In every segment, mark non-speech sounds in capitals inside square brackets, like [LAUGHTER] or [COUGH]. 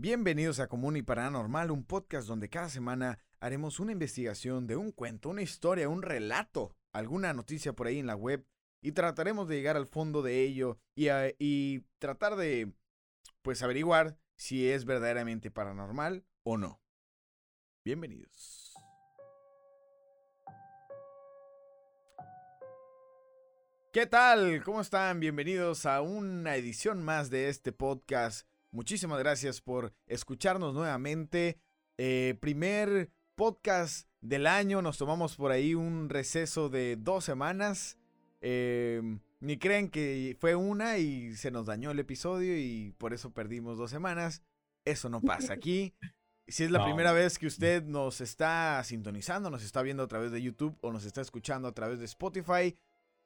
Bienvenidos a Común y Paranormal, un podcast donde cada semana haremos una investigación de un cuento, una historia, un relato, alguna noticia por ahí en la web y trataremos de llegar al fondo de ello y, y tratar de, pues, averiguar si es verdaderamente paranormal o no. Bienvenidos. ¿Qué tal? ¿Cómo están? Bienvenidos a una edición más de este podcast Muchísimas gracias por escucharnos nuevamente. Eh, primer podcast del año. Nos tomamos por ahí un receso de dos semanas. Em, ni creen que fue una y se nos dañó el episodio y por eso perdimos dos semanas. Eso no pasa aquí. Si es la primera vez que usted nos está sintonizando, nos está viendo a través de YouTube o nos está escuchando a través de Spotify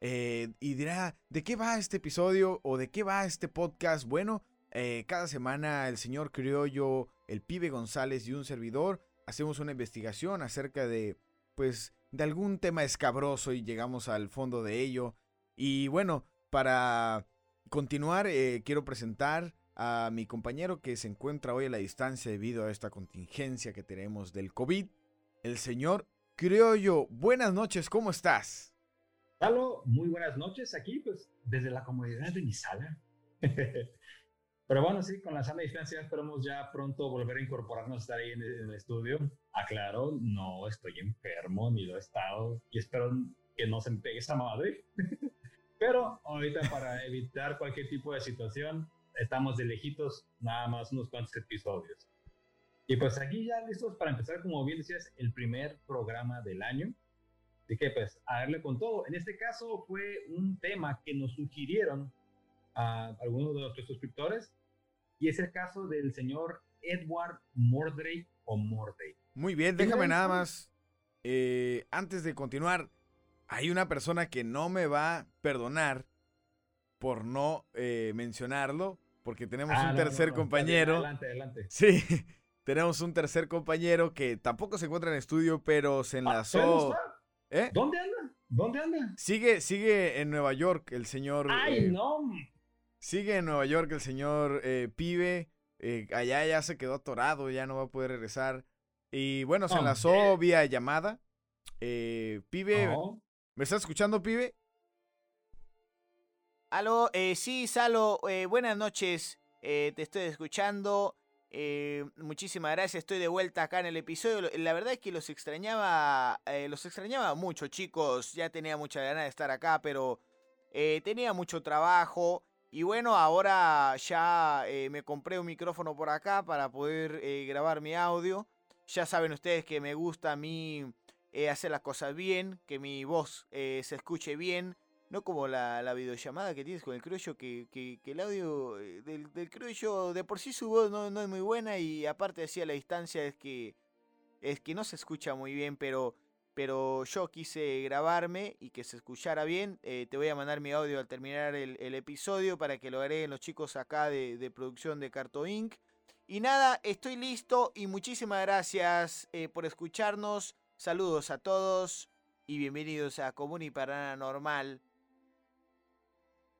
eh, y dirá, ¿de qué va este episodio o de qué va este podcast? Bueno, eh, cada semana el señor Criollo, el pibe González y un servidor hacemos una investigación acerca de, pues, de algún tema escabroso y llegamos al fondo de ello. Y bueno, para continuar, eh, quiero presentar a mi compañero que se encuentra hoy a la distancia debido a esta contingencia que tenemos del COVID, el señor Criollo. Buenas noches, ¿cómo estás? Halo, muy buenas noches aquí, pues desde la comodidad de mi sala. Pero bueno, sí, con la sana distancia esperamos ya pronto volver a incorporarnos, estar ahí en el, estudio. Aclaro, no estoy enfermo ni lo he estado y espero que no se me pegue esa madre. [LAUGHS] Pero ahorita para evitar cualquier tipo de situación, estamos de lejitos nada más unos cuantos episodios. Y pues aquí ya listos para empezar, como bien decías, el primer programa del año. Así que pues a darle con todo. En este caso fue un tema que nos sugirieron a algunos de nuestros suscriptores y es el caso del señor Edward Mordray o Mordray. Muy bien, déjame nada más, eh, antes de continuar, hay una persona que no me va a perdonar por no eh, mencionarlo, porque tenemos Ah, un no, tercer no, no, compañero. Adelante, adelante. [LAUGHS] Sí, tenemos un tercer compañero que tampoco se encuentra en estudio, pero se Ah, enlazó. ¿Eh? ¿Dónde anda? ¿Dónde anda? Sigue, sigue en Nueva York el señor. Ay, eh, no. Sigue en Nueva York el señor eh, Pibe. eh, allá ya se quedó atorado, ya no va a poder regresar. Y bueno, se Oh, enlazó eh. vía llamada. Eh, pibe. ¿me estás escuchando, Pibe? Aló, eh, sí, Salo, eh, buenas noches, eh, te estoy escuchando, eh, muchísimas gracias, estoy de vuelta acá en el episodio, la verdad es que los extrañaba, eh, los extrañaba mucho chicos, ya tenía mucha ganas de estar acá, pero eh, tenía mucho trabajo y bueno, ahora ya eh, me compré un micrófono por acá para poder eh, grabar mi audio, ya saben ustedes que me gusta a mí eh, hacer las cosas bien, que mi voz se escuche bien. No como la, la videollamada que tienes con el criollo, que, que, el audio del, del de por sí su voz no, no es muy buena y aparte así a la distancia es que es que no se escucha muy bien, pero, pero yo quise grabarme y que se escuchara bien. Eh, te voy a mandar mi audio al terminar el, el episodio para que lo agreguen los chicos acá de, de producción de Carto Inc. Y nada, estoy listo y muchísimas gracias eh, por escucharnos. Saludos a todos y bienvenidos a Común y Paranormal.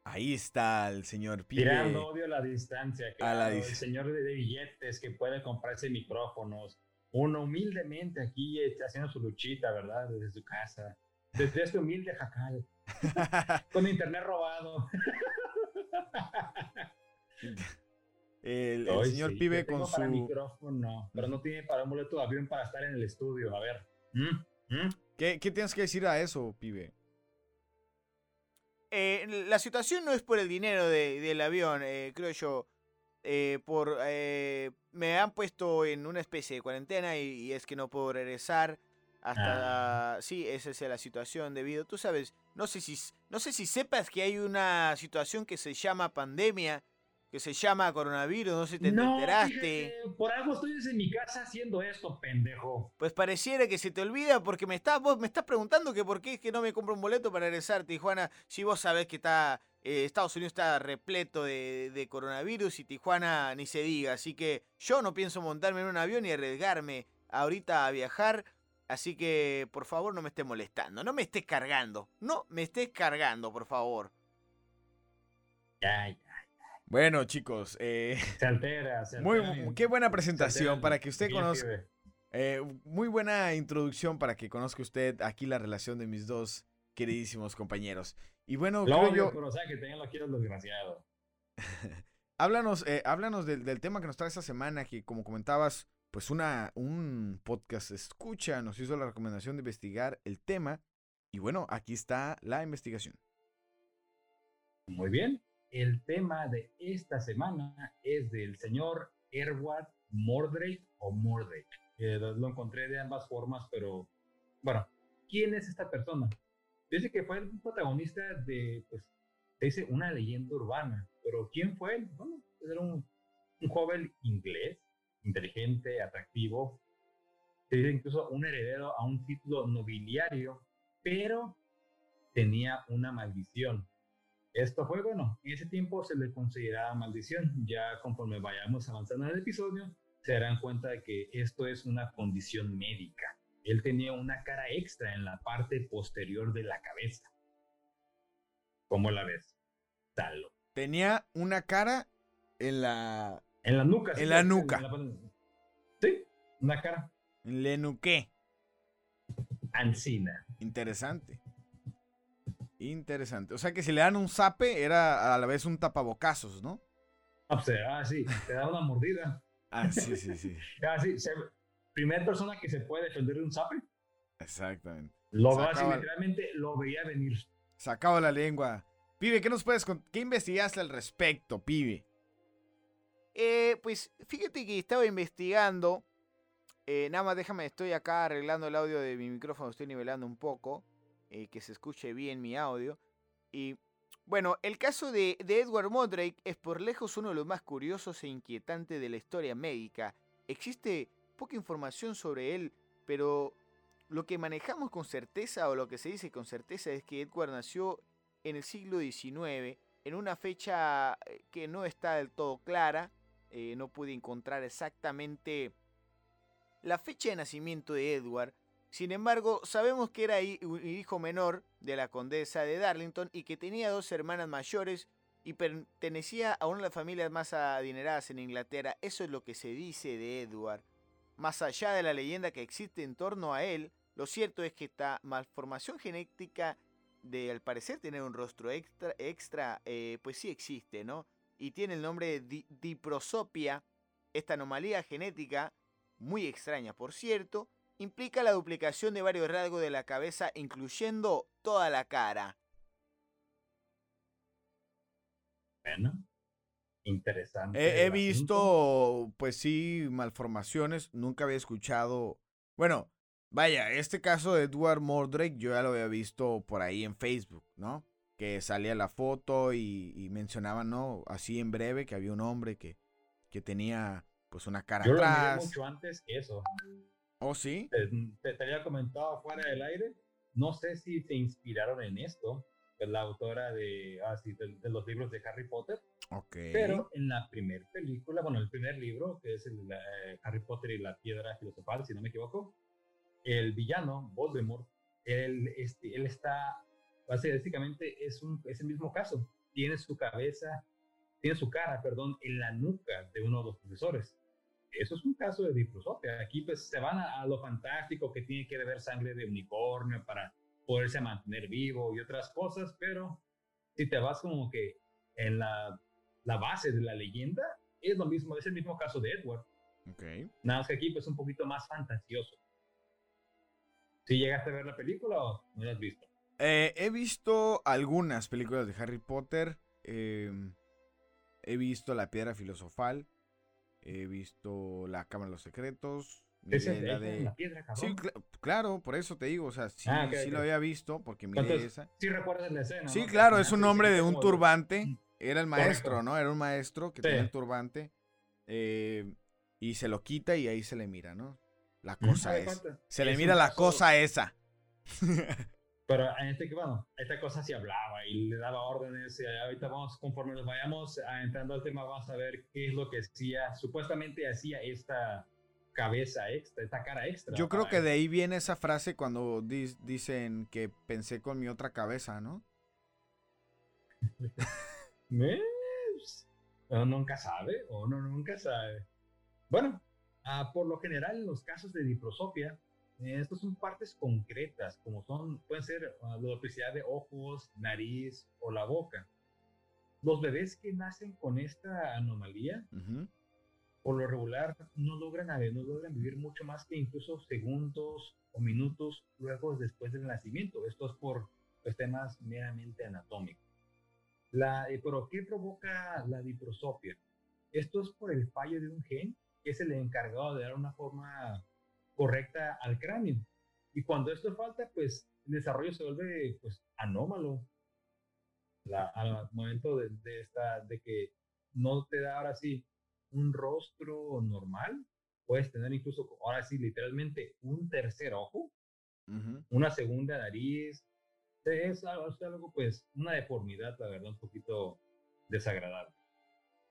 Ahí está el señor Pibe. Tirando odio a la distancia. A Claro, la el señor de, de billetes que puede comprarse micrófonos. Uno humildemente aquí eh, haciendo su luchita, ¿verdad? Desde su casa. Desde este humilde jacal. [LAUGHS] Con internet robado. [LAUGHS] el, señor sí, Pibe con para su... micrófono, pero no tiene para un boleto de avión para estar en el estudio. A ver. ¿Mm? ¿Mm? ¿Qué, ¿Qué tienes que decir a eso, Pibe? Eh, la situación no es por el dinero de- del avión, eh, creo yo. Eh, por eh, me han puesto en una especie de cuarentena y, y es que no puedo regresar hasta sí esa es la situación debido. Tú sabes no sé si no sé si sepas que hay una situación que se llama pandemia que se llama coronavirus no sé si te No, enteraste fíjate, por algo estoy desde mi casa haciendo esto, pendejo. Pues pareciera que se te olvida porque me estás, vos me estás preguntando que por qué es que no me compro un boleto para regresar a Tijuana si vos sabés que está eh, Estados Unidos está repleto de, de coronavirus y Tijuana ni se diga. Así que yo no pienso montarme en un avión y arriesgarme ahorita a viajar. Así que por favor no me estés molestando, no me estés cargando, no me estés cargando, por favor. Ya. Bueno, chicos, eh, [LAUGHS] Se altera, se muy, altera qué buena presentación para que usted conozca. eh, muy buena introducción para que conozca usted aquí la relación de mis dos queridísimos compañeros. Y bueno, Lo creo yo, pero o sea que tengan lo quiero desgraciado. [LAUGHS] háblanos, eh, háblanos del, del tema que nos trae esta semana, que como comentabas, pues una, un podcast escucha nos hizo la recomendación de investigar el tema. Y bueno, aquí está la investigación. Muy bien. El tema de esta semana es del señor Erward Mordrake o Mordrake. Eh, lo, encontré de ambas formas, pero bueno, ¿quién es esta persona? Dice que fue el protagonista de, pues, dice una leyenda urbana, pero ¿quién fue él? Bueno, pues, era un, un joven inglés, inteligente, atractivo, se dice incluso un heredero a un título nobiliario, pero tenía una maldición. Esto fue, bueno, en ese tiempo se le consideraba maldición. Ya conforme vayamos avanzando en el episodio, se darán cuenta de que esto es una condición médica. Él tenía una cara extra en la parte posterior de la cabeza. ¿Cómo la ves? Talo. Tenía una cara en la... En la nuca. En la nuca. sí, una cara. Le nuqué. Ancina. Interesante. Interesante. O sea que si le dan un zape, era a la vez un tapabocazos, ¿no? O sea, ah, sí, te da una mordida. Ah, sí, sí, sí. [LAUGHS] Ah, sí, se- primer persona que se puede defender de un zape. Exactamente. Lo así, literalmente lo veía venir. Sacaba la lengua. Pibe, ¿qué nos puedes ¿Qué investigaste al respecto, pibe? Eh, pues fíjate que estaba investigando. eh, nada más déjame, estoy acá arreglando el audio de mi micrófono, estoy nivelando un poco. Eh, que se escuche bien mi audio. Y bueno, el caso de, Edward Modrake es por lejos uno de los más curiosos e inquietantes de la historia médica. Existe poca información sobre él, pero lo que manejamos con certeza o lo que se dice con certeza es que Edward nació en el siglo XIX, en una fecha eh, que no está del todo clara. eh, no pude encontrar exactamente la fecha de nacimiento de Edward. Sin embargo, sabemos que era hijo menor de la condesa de Darlington y que tenía dos hermanas mayores y pertenecía a una de las familias más adineradas en Inglaterra. Eso es lo que se dice de Edward. Más allá de la leyenda que existe en torno a él, lo cierto es que esta malformación genética de al parecer tener un rostro extra, extra eh, pues sí existe, ¿no? Y tiene el nombre de di- diprosopia. Esta anomalía genética, muy extraña por cierto, implica la duplicación de varios rasgos de la cabeza, incluyendo toda la cara. Bueno, interesante. He, visto, pues sí, malformaciones. Nunca había escuchado. Bueno, vaya, este caso de Edward Mordrake yo ya lo había visto por ahí en Facebook, ¿no? Que salía la foto y, y mencionaban, ¿no? Así en breve que había un hombre que, que tenía pues una cara Yo lo miré atrás. mucho antes que eso. ¿Oh, sí? Te, te- te había comentado fuera del aire. No sé si se inspiraron en esto. Es la autora de, ah, sí, de, de los libros de Harry Potter. Ok. Pero en la primera película, bueno, el primer libro, que es el, eh, Harry Potter y la piedra filosofal, si no me equivoco, el villano, Voldemort, él, este, él está, básicamente es, un, es el mismo caso. Tiene su cabeza, tiene su cara, perdón, en la nuca de uno de los profesores. Eso es un caso de diprosopia. Aquí pues se van a, a lo fantástico que tiene que beber sangre de unicornio para poderse mantener vivo y otras cosas, pero si te vas como que en la, la base de la leyenda, es lo mismo, es el mismo caso de Edward. Ok. Nada más que aquí pues un poquito más fantasioso. ¿Si llegaste a ver la película o no la has visto? Eh, he visto algunas películas de Harry Potter. em, he visto La Piedra Filosofal. He visto La Cámara de los Secretos. Es la de de- la piedra, cabrón. Sí, cla- claro, por eso te digo. O sea, sí, Ah, sí lo había visto porque miré Entonces, esa. sí recuerdas la escena. Sí, claro, es un hombre de un turbante. Mm, Era el maestro, correcto. ¿no? Era un maestro que Sí. tenía el turbante. eh, y se lo quita y ahí se le mira, ¿no? La cosa es. Se le mira la cosa esa. [LAUGHS] Pero en este que, bueno, esta cosa sí hablaba y le daba órdenes. Y ahorita vamos, conforme nos vayamos a- entrando al tema, vamos a ver qué es lo que hacía, supuestamente hacía esta cabeza extra, esta cara extra. Yo creo que él. de ahí viene esa frase cuando dis- dicen que pensé con mi otra cabeza, ¿no? [LAUGHS] Uno nunca sabe, uno nunca sabe. Bueno, ah, por lo general en los casos de diprosopia, eh, estos son partes concretas, como son, pueden ser uh, la duplicidad de ojos, nariz o la boca. Los bebés que nacen con esta anomalía, por lo regular, no logran, no logran vivir mucho más que incluso segundos o minutos luego después del nacimiento. Esto es por pues, temas meramente anatómicos. La, eh, ¿Pero qué provoca la diprosopia? Esto es por el fallo de un gen que es el encargado de dar una forma correcta al cráneo. Y cuando esto falta, pues el desarrollo se vuelve pues anómalo. al momento de, esta, de que no te da ahora sí un rostro normal, puedes tener incluso, ahora sí, literalmente un tercer ojo, una segunda nariz. Es algo, es algo, pues, una deformidad, la verdad, un poquito desagradable.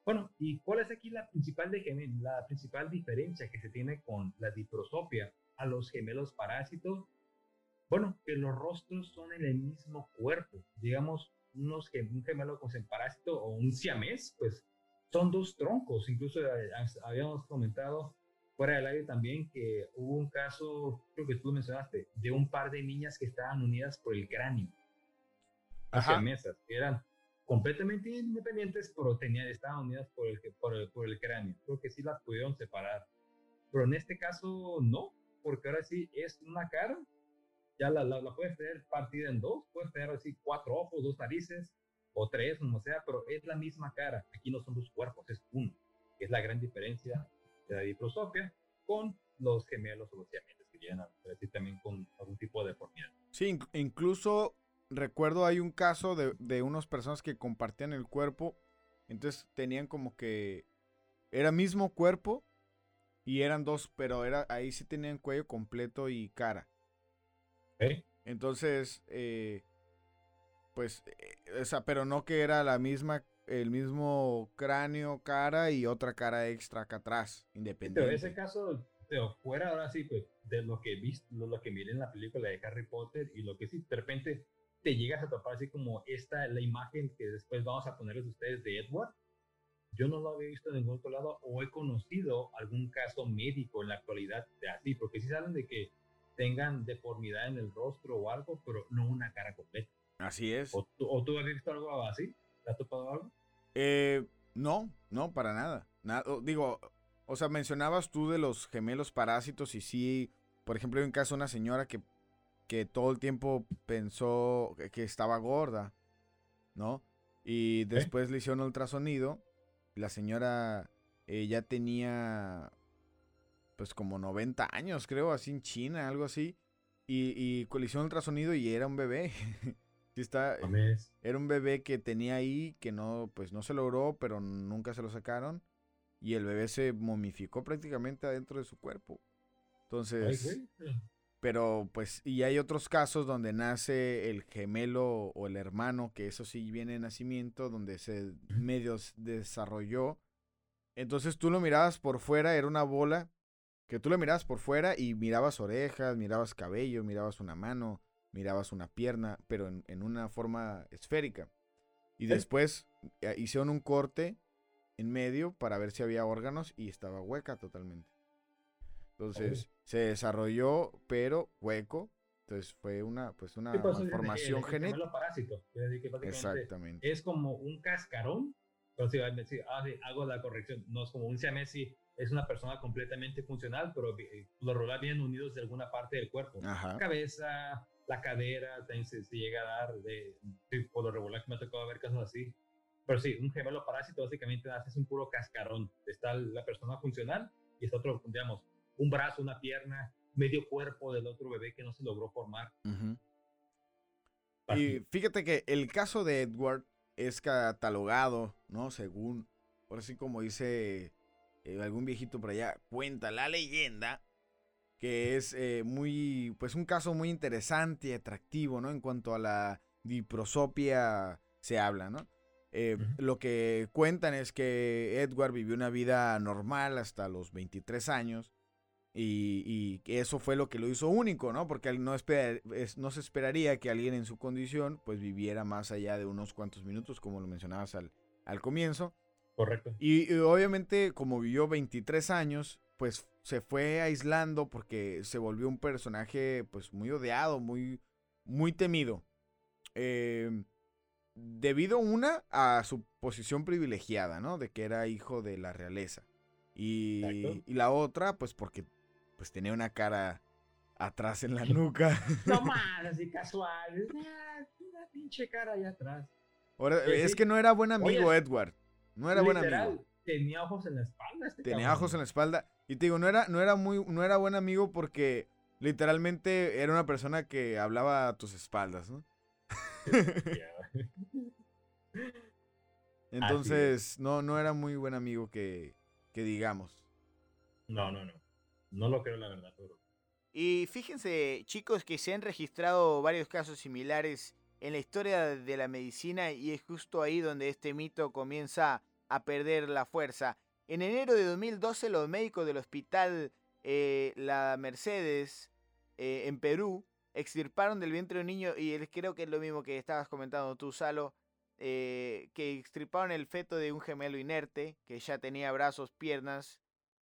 Bueno, ¿y cuál es aquí la principal, de, la principal diferencia que se tiene con la diprosopia a los gemelos parásitos? Bueno, que los rostros son en el mismo cuerpo. Digamos, unos, un gemelo con parásito o un siamés, pues son dos troncos. Incluso eh, habíamos comentado fuera del aire también que hubo un caso, creo que tú mencionaste, de un par de niñas que estaban unidas por el cráneo. Ajá. mesas, que eran completamente independientes, pero tenían, estaban unidas por el, por, el, por el cráneo. Creo que sí las pudieron separar. Pero en este caso no, porque ahora sí es una cara, ya la, la, la puedes tener partida en dos, puedes tener así cuatro ojos, dos narices, o tres, como sea, pero es la misma cara. Aquí no son dos cuerpos, es uno. Es la gran diferencia de la diprosopia con los gemelos o los siameses que llegan a también con algún tipo de deformidad. Sí, incluso recuerdo hay un caso de, de unas personas que compartían el cuerpo, entonces tenían como que era mismo cuerpo y eran dos, pero era ahí sí tenían cuello completo y cara. Entonces, eh, pues, eh, o sea, pero no que era la misma, el mismo cráneo, cara y otra cara extra acá atrás, independiente. Pero ese caso, pero fuera ahora sí, pues, de lo que viste, lo, que miré en la película de Harry Potter y lo que sí, de repente te llegas a topar así como esta, la imagen que después vamos a ponerles ustedes de Edward. Yo no lo había visto en ningún otro lado o he conocido algún caso médico en la actualidad de así, porque sí saben de que tengan deformidad en el rostro o algo, pero no una cara completa. Así es. ¿O, tú has visto algo así? ¿Te has topado algo? Eh, no, no, para nada. nada. Digo, o sea, mencionabas tú de los gemelos parásitos y sí, por ejemplo, hay un caso de una señora que, que todo el tiempo pensó que estaba gorda, ¿no? Y después le hicieron ultrasonido. La señora eh, ya tenía, pues como 90 años, creo, así en China, algo así. Y, y le hicieron ultrasonido y era un bebé. [LAUGHS] Sí está. Eh, era un bebé que tenía ahí que no, pues no se logró, pero nunca se lo sacaron. Y el bebé se momificó prácticamente adentro de su cuerpo. Entonces. Pero pues, y hay otros casos donde nace el gemelo o el hermano, que eso sí viene de nacimiento, donde se medio desarrolló. Entonces tú lo mirabas por fuera, era una bola, que tú lo mirabas por fuera y mirabas orejas, mirabas cabello, mirabas una mano, mirabas una pierna, pero en, una forma esférica. Y después eh, hicieron un corte en medio para ver si había órganos y estaba hueca totalmente. Entonces se desarrolló, pero hueco. Entonces fue una, pues una malformación genética. parásito. Exactamente. Es como un cascarón. Pero si, ah, hago la corrección, no es como un siamesi, es una persona completamente funcional, pero eh, los rola bien unidos de alguna parte del cuerpo. Cabeza, la cadera también se, llega a dar, de, por lo regular que me ha tocado ver casos así. Pero sí, un gemelo parásito básicamente haces un puro cascarón. Está la persona funcional y está otro, digamos, un brazo, una pierna, medio cuerpo del otro bebé que no se logró formar. Y fíjate que el caso de Edward es catalogado, ¿no? Según, por así como dice eh, algún viejito por allá, cuenta la leyenda que es eh, muy, pues un caso muy interesante y atractivo, ¿no? En cuanto a la diprosopia se habla, ¿no? Eh, lo que cuentan es que Edward vivió una vida normal hasta los 23 años y, y eso fue lo que lo hizo único, ¿no? Porque no, no se esperaría que alguien en su condición pues viviera más allá de unos cuantos minutos, como lo mencionabas al, al comienzo. Correcto. Y, y obviamente, como vivió 23 años, pues se fue aislando porque se volvió un personaje pues muy odiado, muy, muy temido. Eh, debido una a su posición privilegiada, ¿no? De que era hijo de la realeza. Y, y la otra, pues porque pues tenía una cara atrás en la [LAUGHS] nuca. No [LAUGHS] más, así casual. Ah, Una pinche cara allá atrás. Ahora, Sí, es sí. que no era buen amigo Oye, Edward. No era buen amigo. Tenía ojos en la espalda. Este Tenía cabrón. ojos en la espalda. Y te digo, no era, no era muy, no era buen amigo porque literalmente era una persona que hablaba a tus espaldas, ¿no? [LAUGHS] Entonces, no, no era muy buen amigo que, que digamos. No, no, no. No lo creo, la verdad, pero. Y fíjense, chicos, que se han registrado varios casos similares en la historia de la medicina y es justo ahí donde este mito comienza a perder la fuerza. En enero de 2012, los médicos del hospital eh, La Mercedes eh, en Perú extirparon del vientre de un niño, y creo que es lo mismo que estabas comentando tú, Salo, eh, que extirparon el feto de un gemelo inerte, que ya tenía brazos, piernas,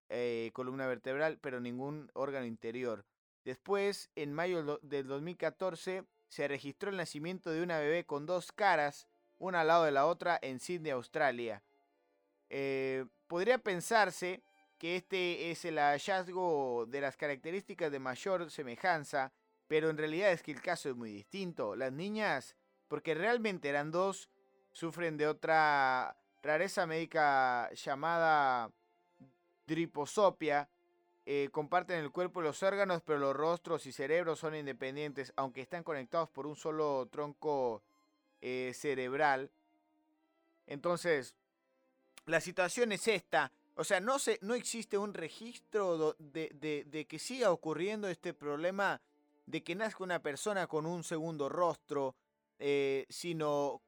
eh, columna vertebral, pero ningún órgano interior. Después, en mayo del do- del 2014, se registró el nacimiento de una bebé con dos caras, una al lado de la otra, en Sydney, Australia. Eh, podría pensarse que este es el hallazgo de las características de mayor semejanza, pero en realidad es que el caso es muy distinto. Las niñas, porque realmente eran dos, sufren de otra rareza médica llamada driposopia. eh, comparten el cuerpo y los órganos, pero los rostros y cerebros son independientes, aunque están conectados por un solo tronco eh, cerebral. Entonces, la situación es esta. O sea, no, se, no existe un registro de que siga ocurriendo este problema de que nazca una persona con un segundo rostro, eh, sino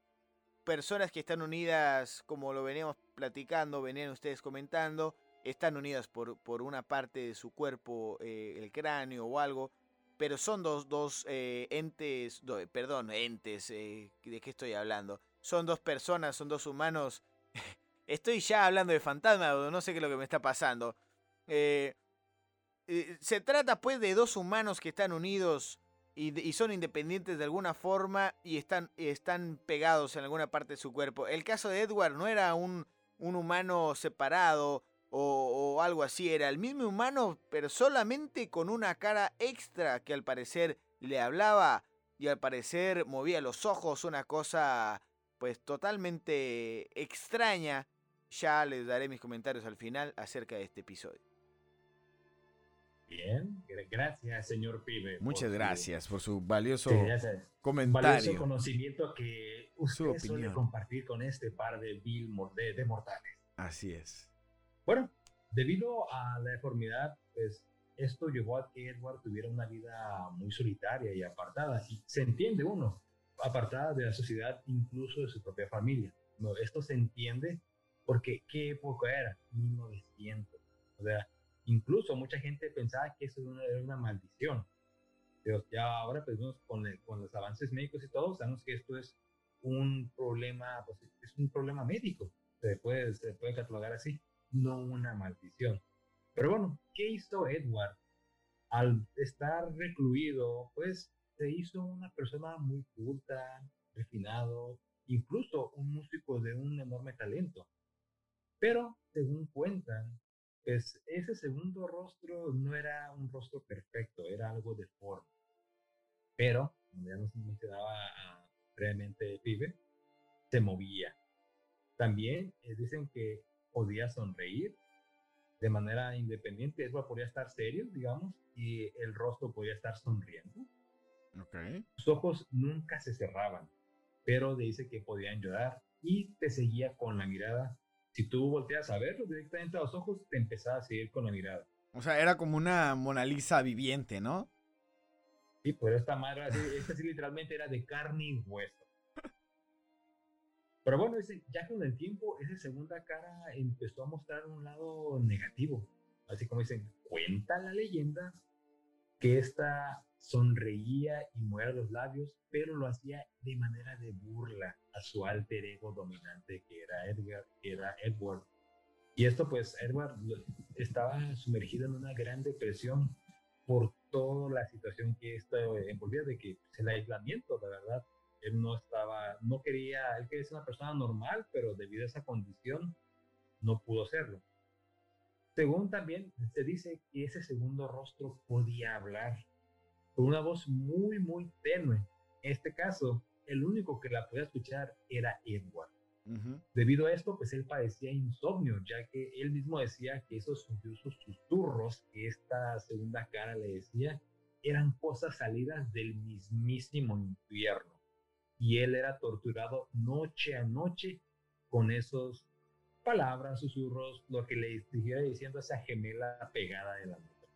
personas que están unidas, como lo veníamos platicando, venían ustedes comentando, están unidas por, por una parte de su cuerpo, eh, el cráneo o algo, pero son dos, dos eh, entes, do- perdón, entes, eh, ¿de qué estoy hablando? Son dos personas, son dos humanos. [LAUGHS] Estoy ya hablando de fantasma, o no sé qué es lo que me está pasando. Se trata pues de dos humanos que están unidos y, y son independientes de alguna forma y están, están pegados en alguna parte de su cuerpo. El caso de Edward no era un, un humano separado o, o algo así, era el mismo humano, pero solamente con una cara extra que al parecer le hablaba y al parecer movía los ojos, una cosa pues totalmente extraña. Ya les daré mis comentarios al final acerca de este episodio. Bien, gra- gracias, señor Pibe. por Muchas su- gracias por su valioso sabes, valioso comentario. conocimiento que Su usted suele opinión. compartir con este par de vil de mortales. Así es. Bueno, debido a la deformidad, pues esto llevó a que Edward tuviera una vida muy solitaria y apartada. Y se entiende uno, apartada de la sociedad, incluso de su propia familia. No, esto se entiende porque ¿qué época era? 1900. O sea, incluso mucha gente pensaba que eso era una, maldición. Pero ya ahora, pues con, el- con los avances médicos y todo, sabemos que esto es un problema, pues, es un problema médico. Se puede, se puede catalogar así no una maldición. Pero bueno, ¿qué hizo Edward? Al estar recluido, pues se hizo una persona muy culta, refinado, incluso un músico de un enorme talento. Pero, según cuentan, pues ese segundo rostro no era un rostro perfecto, era algo deforme. Pero, como ya nos mencionaba ah, previamente pibe, se movía. También eh, dicen que podía sonreír de manera independiente. Edward podía estar serio, digamos, y el rostro podía estar sonriendo. Ok. Sus ojos nunca se cerraban, pero dice que podían llorar y te seguía con la mirada. Si tú volteas a verlo directamente a los ojos, te empezaba a seguir con la mirada. O sea, era como una Mona Lisa viviente, ¿no? Sí, pero esta madre, esta sí literalmente era de carne y hueso. Pero bueno, ese, ya con el tiempo, esa segunda cara empezó a mostrar un lado negativo. Así como dicen, cuenta la leyenda que ésta sonreía y movía los labios, pero lo hacía de manera de burla a su alter ego dominante que era Edgar, que era Edward. Y esto pues Edward estaba sumergido en una gran depresión por toda la situación que esto envolvía de que pues, el aislamiento, de verdad, él no estaba, no quería, él quería ser una persona normal, pero debido a esa condición no pudo serlo. Según también se dice que ese segundo rostro podía hablar con una voz muy, muy tenue. En este caso, el único que la podía escuchar era Edward. Debido a esto, pues él padecía insomnio, ya que él mismo decía que esos susurros que esta segunda cara le decía eran cosas salidas del mismísimo infierno y él era torturado noche a noche con esos palabras, susurros, lo que le estuviera diciendo esa gemela pegada de la mujer.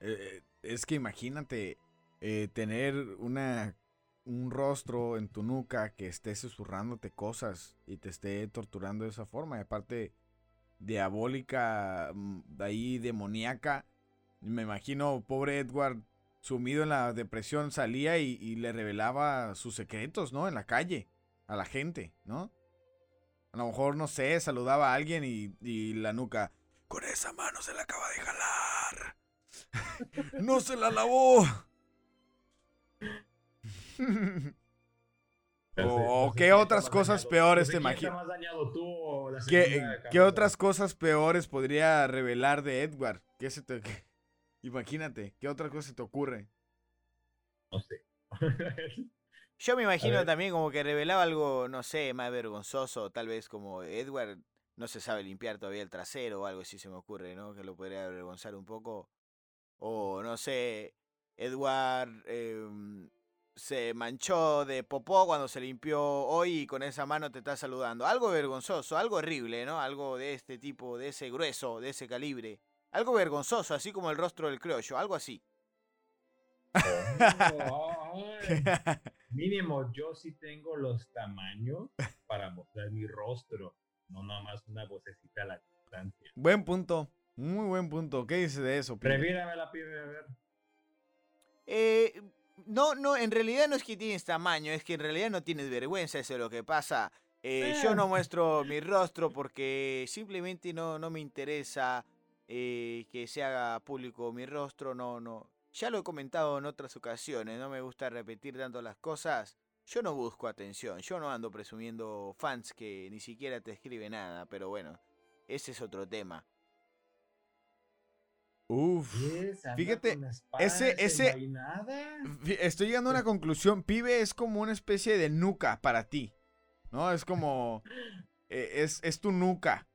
Eh, es que imagínate eh, tener una un rostro en tu nuca que esté susurrándote cosas y te esté torturando de esa forma. Y aparte, diabólica, mm, ahí demoníaca. Me imagino, pobre Edward, sumido en la depresión, salía y, le revelaba sus secretos, ¿no? En la calle, a la gente, ¿no? A lo mejor, no sé, saludaba a alguien y, la nuca, con esa mano se la acaba de jalar. [LAUGHS] no se la lavó. o qué otras cosas peores te imaginas. ¿Qué, ¿Qué otras cosas peores podría revelar de Edward? ¿Qué se te... Imagínate, ¿qué otra cosa te ocurre? No sé. [LAUGHS] Yo me imagino también como que revelaba algo, no sé, más vergonzoso, tal vez como Edward no se sabe limpiar todavía el trasero o algo así se me ocurre, ¿no? Que lo podría avergonzar un poco. O no sé, Edward em, se manchó de popó cuando se limpió hoy y con esa mano te está saludando. Algo vergonzoso, algo horrible, ¿no? Algo de este tipo, de ese grueso, de ese calibre. Algo vergonzoso, así como el rostro del criollo, algo así. [LAUGHS] mínimo, yo sí tengo los tamaños para mostrar mi rostro, no nada más una vocecita a la distancia. Buen punto, muy buen punto. ¿Qué dice de eso? Prevírame la pibe, a ver. Eh, no, no, en realidad no es que tienes tamaño, es que en realidad no tienes vergüenza, eso es lo que pasa. Eh, yo no muestro mi rostro porque simplemente no, no me interesa eh, que se haga público mi rostro, no, no. Ya lo he comentado en otras ocasiones, no me gusta repetir tanto las cosas. Yo no busco atención, yo no ando presumiendo fans que ni siquiera te escriben nada, pero bueno, ese es otro tema. Uf, fíjate, ese, ese, estoy llegando a una conclusión, pibe es como una especie de nuca para ti, ¿no? Es como, eh, es, es tu nuca,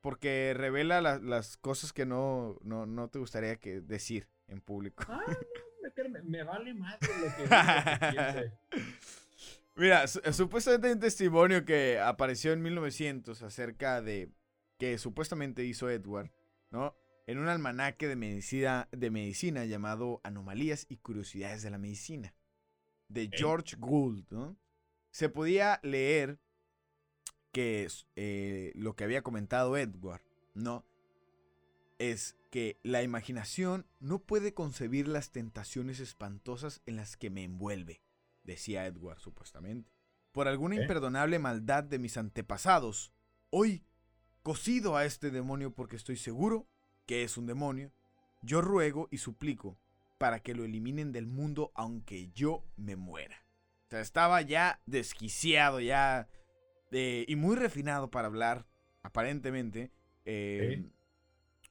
porque revela las cosas que no, no, te gustaría que decir en público. Ah, no, me, vale más lo que, [LAUGHS] Mira, supuestamente hay un testimonio que apareció en 1900 acerca de que supuestamente hizo Edward, ¿no? En un almanaque de medicina, de medicina llamado Anomalías y Curiosidades de la Medicina, de George Gould, ¿no? Se podía leer que eh, lo que había comentado Edward, ¿no? Es que la imaginación no puede concebir las tentaciones espantosas en las que me envuelve, decía Edward supuestamente. Por alguna imperdonable maldad de mis antepasados, hoy, cosido a este demonio porque estoy seguro que es un demonio, yo ruego y suplico para que lo eliminen del mundo aunque yo me muera. O sea, estaba ya desquiciado, ya y muy refinado para hablar, aparentemente. Em,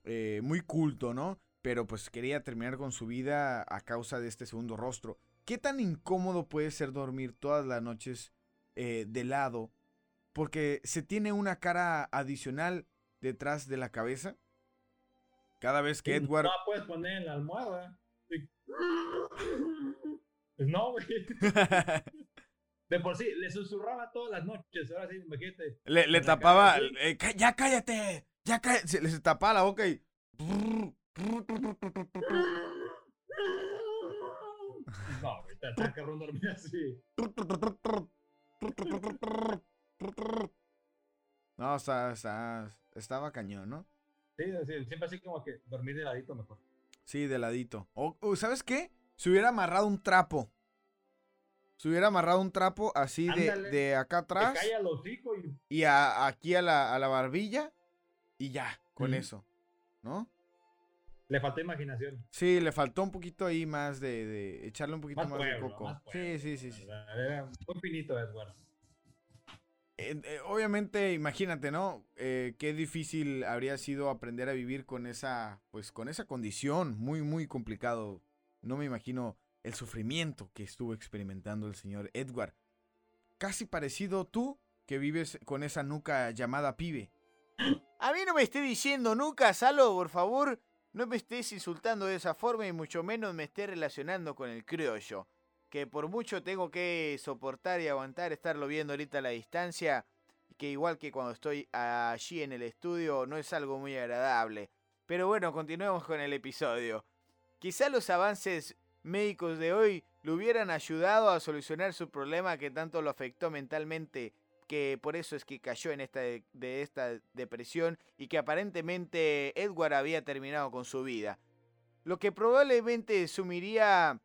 eh, muy culto, ¿no? Pero pues quería terminar con su vida a causa de este segundo rostro. ¿Qué tan incómodo puede ser dormir todas las noches eh, de lado? Porque se tiene una cara adicional detrás de la cabeza. Cada vez que Edward. No puedes poner en la almohada. [LAUGHS] No, güey. [LAUGHS] De por sí, le susurraba todas las noches. Ahora sí, imagínate. Le, le tapaba. Eh, ya cállate. Ya cállate. Se, le tapaba la boca y. No, está, está cabrón dormir así. No, o sea, estaba cañón, ¿no? Sí, sí, siempre así como que dormir de ladito mejor. Sí, de ladito. O, o, ¿sabes qué? Se hubiera amarrado un trapo. Se hubiera amarrado un trapo así de, Ándale. de acá Te atrás hocico y y a- aquí a la, a la barbilla y ya, con eso. ¿No? le faltó imaginación. Sí, le faltó un poquito ahí más de, de echarle un poquito Más más, de coco. más sí, pueblo, sí, sí, sí. ¿verdad? Era muy finito, Edward. Eh, eh, obviamente, imagínate, ¿no? Eh, qué difícil habría sido aprender a vivir con esa, pues, con esa condición. Muy, muy complicado. No me imagino el sufrimiento que estuvo experimentando el señor Edward. Casi parecido tú que vives con esa nuca llamada pibe. A mí no me esté diciendo nunca, Salo, por favor. No me estés insultando de esa forma y mucho menos me estés relacionando con el criollo. Que por mucho tengo que soportar y aguantar estarlo viendo ahorita a la distancia. Que igual que cuando estoy allí en el estudio no es algo muy agradable. Pero bueno, continuemos con el episodio. Quizá los avances médicos de hoy le hubieran ayudado a solucionar su problema que tanto lo afectó mentalmente que por eso es que cayó en esta de, de esta depresión y que aparentemente Edward había terminado con su vida. Lo que probablemente sumiría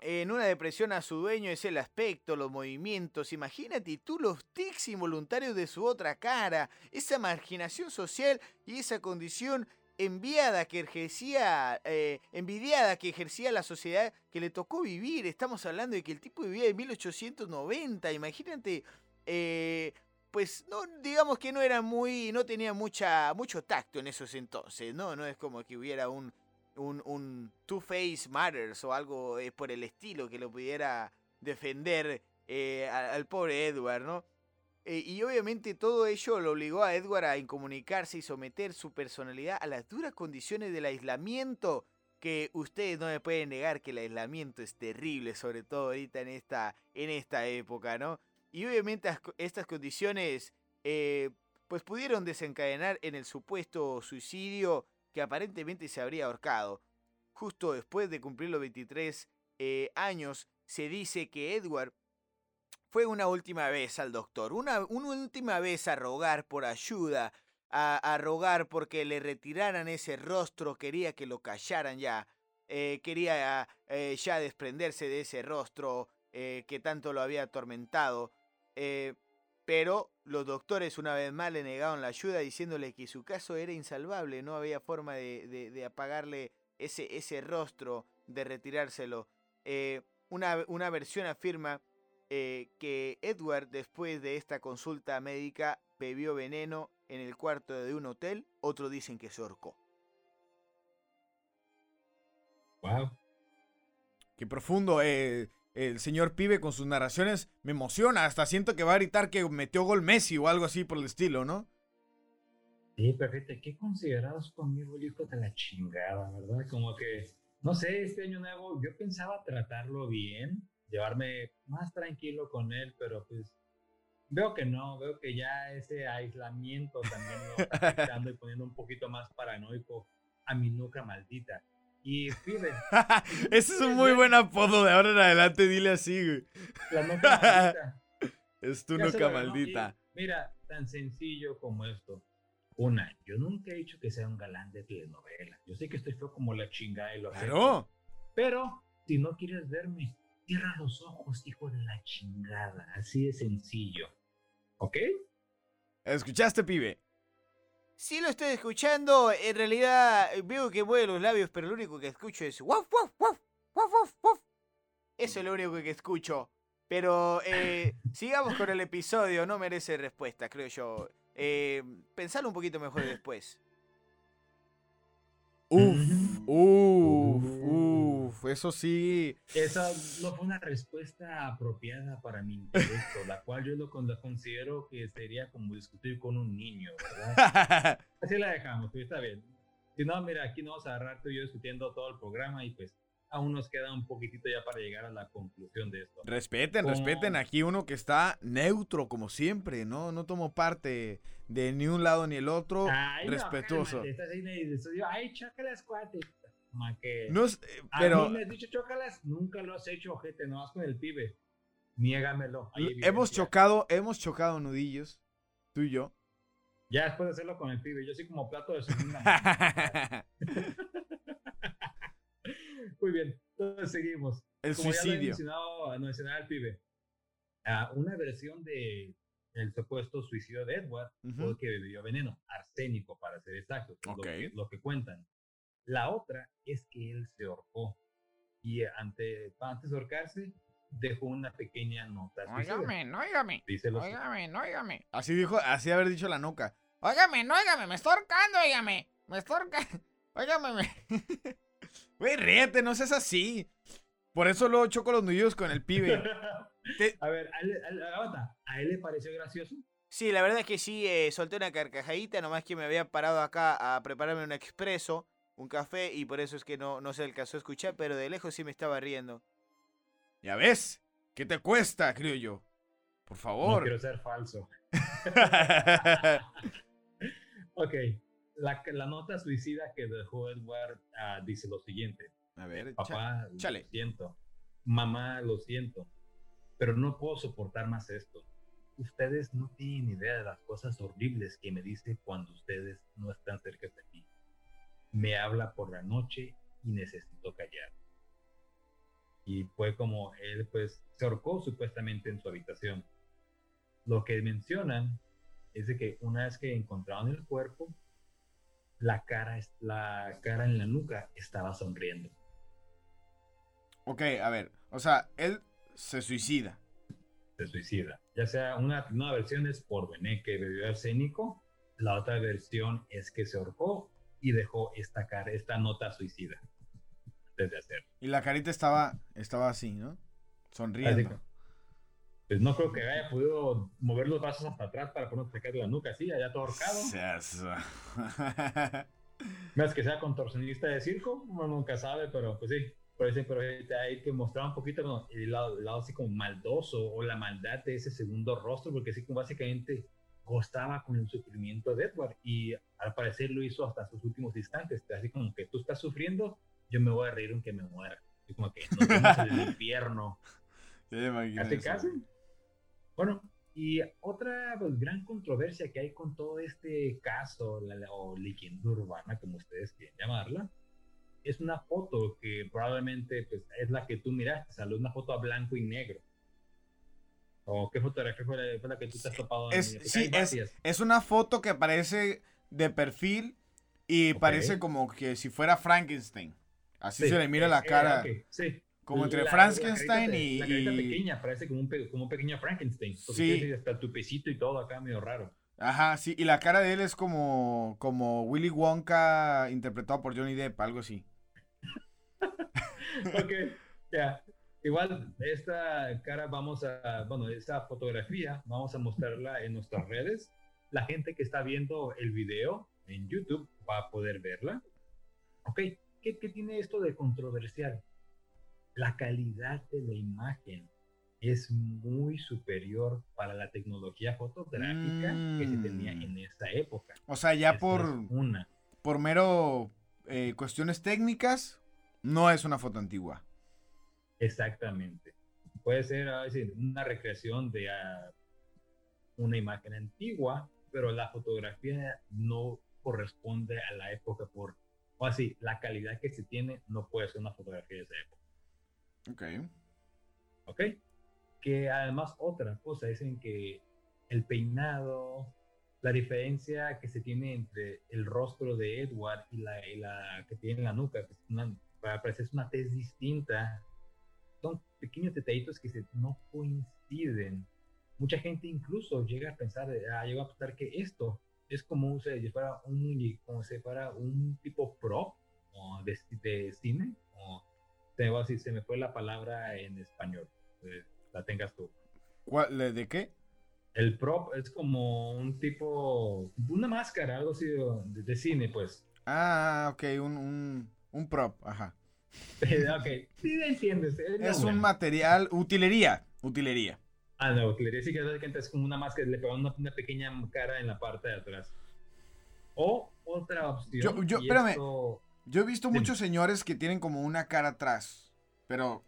en una depresión a su dueño es el aspecto, los movimientos. Imagínate tú los tics involuntarios de su otra cara, esa marginación social y esa condición enviada que ejercía, eh, envidiada que ejercía la sociedad que le tocó vivir. Estamos hablando de que el tipo vivía en 1890. Imagínate eh, pues no digamos que no era muy no tenía mucha mucho tacto en esos entonces no no es como que hubiera un un, un Two Face Matters o algo eh, por el estilo que lo pudiera defender eh, al pobre Edward no Eh, y obviamente todo ello lo obligó a Edward a incomunicarse y someter su personalidad a las duras condiciones del aislamiento que ustedes no me pueden negar que el aislamiento es terrible sobre todo ahorita en esta en esta época no y obviamente as- estas condiciones eh, pues pudieron desencadenar en el supuesto suicidio que aparentemente se habría ahorcado. Justo después de cumplir los 23 eh, años, se dice que Edward fue una última vez al doctor, una, última vez a rogar por ayuda, a, rogar porque le retiraran ese rostro, quería que lo callaran ya, eh, quería eh, ya desprenderse de ese rostro eh, que tanto lo había atormentado. Pero los doctores una vez más le negaron la ayuda diciéndole que su caso era insalvable, no había forma de, apagarle ese, ese rostro, de retirárselo. Una versión afirma eh, que Edward después de esta consulta médica bebió veneno en el cuarto de un hotel, otros dicen que se ahorcó. Wow. Qué profundo. eh, el señor pibe con sus narraciones me emociona. Hasta siento que va a gritar que metió gol Messi o algo así por el estilo, ¿no? Sí, perfecto. Qué considerados conmigo el hijo de la chingada, ¿verdad? Como que, no sé, este año nuevo yo pensaba tratarlo bien, llevarme más tranquilo con él, pero pues veo que no, veo que ya ese aislamiento también lo está [LAUGHS] afectando y poniendo un poquito más paranoico a mi nuca maldita. Y pibe, [LAUGHS] Ese es un muy buen apodo de ahora en adelante. Dile así, güey. la nuca maldita. [LAUGHS] Es tu Ya nuca maldita. Mira, tan sencillo como esto. Una, yo nunca he dicho que sea un galán de telenovela. Yo sé que estoy feo como la chingada y lo acepto. Claro. Pero si no quieres verme, cierra los ojos, hijo de la chingada. Así de sencillo. ¿Ok? ¿Escuchaste, pibe? Sí lo estoy escuchando, en realidad veo que mueve los labios, pero lo único que escucho es waf, waf, waf, waf, waf, waf. Eso es lo único que escucho. Pero eh, [LAUGHS] sigamos con el episodio, no merece respuesta, creo yo. Eh, pensalo un poquito mejor después. Uf, uf, uf. Eso sí. Esa no fue una respuesta apropiada para mi intelecto, la cual yo lo, la considero que sería como discutir con un niño, ¿verdad? [LAUGHS] Así la dejamos, pues está bien. Si no, mira, aquí nos vamos a agarrar tú y yo discutiendo todo el programa y pues aún nos queda un poquitito ya para llegar a la conclusión de esto. respeten, ¿Cómo? respeten. Aquí uno que está neutro, como siempre, ¿no? No tomo parte de ni un lado ni el otro. Ay, no, respetuoso. cálmate, estás ahí. Ay, chócalas, cuate. Ma que... No eh, A pero mí me has dicho chócalas, nunca lo has hecho, ojete, no vas con el pibe. Niégamelo. hemos chocado, hemos chocado nudillos. Tú y yo. Ya después de hacerlo con el pibe, yo soy como plato de segunda. [LAUGHS] [LAUGHS] Muy bien, entonces seguimos. El Como ya lo he suicidio. mencionado, mencionaba el pibe, ah, una versión de el supuesto suicidio de Edward Ujú. fue que bebió veneno, arsénico para ser exactos, es lo Ok. que- lo, que, cuentan. La otra es que él se ahorcó y ante, antes de ahorcarse dejó una pequeña nota. Óigame, óigame, Dice lo óigame, óigame. Así dijo, así haber dicho la nuca. Óigame, óigame, me está ahorcando, óigame. Me está ahorcando. [LAUGHS] Óigame, me... [LAUGHS] Güey, ríete, no seas así. Por eso luego choco los nudillos con el pibe. [LAUGHS] Te- A ver, a él, a él- aguanta, ¿a él le pareció gracioso? Sí, la verdad es que sí, eh, solté una carcajadita, nomás que me había parado acá a prepararme un expreso, un café, y por eso es que no, no se alcanzó a escuchar, pero de lejos sí me estaba riendo. Ya ves, ¿qué te cuesta, creo yo? Por No favor. quiero ser falso. [LAUGHS] Ok, la, la nota suicida que dejó Edward ah, dice lo siguiente. A ver, cha- Papá, chale. lo siento. Mamá, lo siento. Pero no puedo soportar más esto. Ustedes no tienen idea de las cosas horribles que me dice cuando ustedes no están cerca de mí. Me habla por la noche y necesito callar. Y fue como él pues se ahorcó supuestamente en su habitación. Lo que mencionan es de que una vez que encontraron el cuerpo, la cara, la cara en la nuca estaba sonriendo. Ok, a ver. O sea, él se suicida. se suicida. Ya sea una, una versión es por vené que bebió arsénico, la otra versión es que se ahorcó y dejó esta cara, esta nota suicida antes de hacer. Y la carita estaba, estaba así, ¿no? Sonriendo. Pues no creo que haya podido mover los brazos hasta atrás para poder sacar la nuca así, allá todo ahorcado. Es [LAUGHS] que sea contorsionista de circo, uno nunca sabe, pero pues sí. Por eso, pero hay que mostrar un poquito ¿no? el, lado, el lado así como maldoso o la maldad de ese segundo rostro, porque sí como básicamente gozaba con el sufrimiento de Edward y al parecer lo hizo hasta sus últimos instantes, así como que tú estás sufriendo, yo me voy a reír aunque me muera. Así como que nos vemos en el infierno. Ya me imagino ¿Hace eso. caso? Bueno, y otra pues, gran controversia que hay con todo este caso, la- la- o leyenda urbana, como ustedes quieren llamarla, es una foto que probablemente pues, es la que tú miraste, salió una foto a blanco y negro. ¿O qué fotografía fue la, fue la que tú te has topado? Es- sí, es-. Es una foto que parece de perfil y parece como que si fuera Frankenstein. Así Sí, se le mira eh, la eh, cara. sí. Como entre La- Frankenstein y, La carita pequeña, parece como un, como un pequeño Frankenstein. Sí. hasta el tupecito y todo acá medio raro. Ajá, sí. Y la cara de él es como, como Willy Wonka interpretado por Johnny Depp, algo así. [LAUGHS] ok, ya. Igual, esta cara vamos a, bueno, esta fotografía vamos a mostrarla en nuestras redes. La gente que está viendo el video en YouTube va a poder verla. Ok, ¿qué, qué tiene esto de controversial? La calidad de la imagen es muy superior para la tecnología fotográfica que se tenía Mm. en esa época. O sea, ya Esta por, una. por mero eh, cuestiones técnicas, no es una foto antigua. Exactamente. Puede ser a veces, una recreación de ah, una imagen antigua, pero la fotografía no corresponde a la época por, o así, la calidad que se tiene no puede ser una fotografía de esa época. Ok. ¿Ok? Que además otra cosa, dicen que el peinado, la diferencia que se tiene entre el rostro de Edward y la, y la que tiene en la nuca, que es una, para parecer una tez distinta, son pequeños detallitos que se, no coinciden. Mucha gente incluso llega a pensar, ah, llega a pensar que esto es como si fuera un, como si fuera un tipo prop o de, de cine, o se me, va a decir, se me fue la palabra en español, eh, la tengas tú. ¿Cuál- de- ¿De qué? El prop es como un tipo, una máscara, algo así de, de cine, pues. Ah, ok, un, un, un prop, ajá. [LAUGHS] ok, sí entiendes. Es, un material, utilería, utilería. Ah, no, le decía que básicamente es como una máscara, le pegan una, una pequeña cara en la parte de atrás. O otra opción. Yo- yo- y espérame. esto- Yo he visto muchos señores que tienen como una cara atrás, pero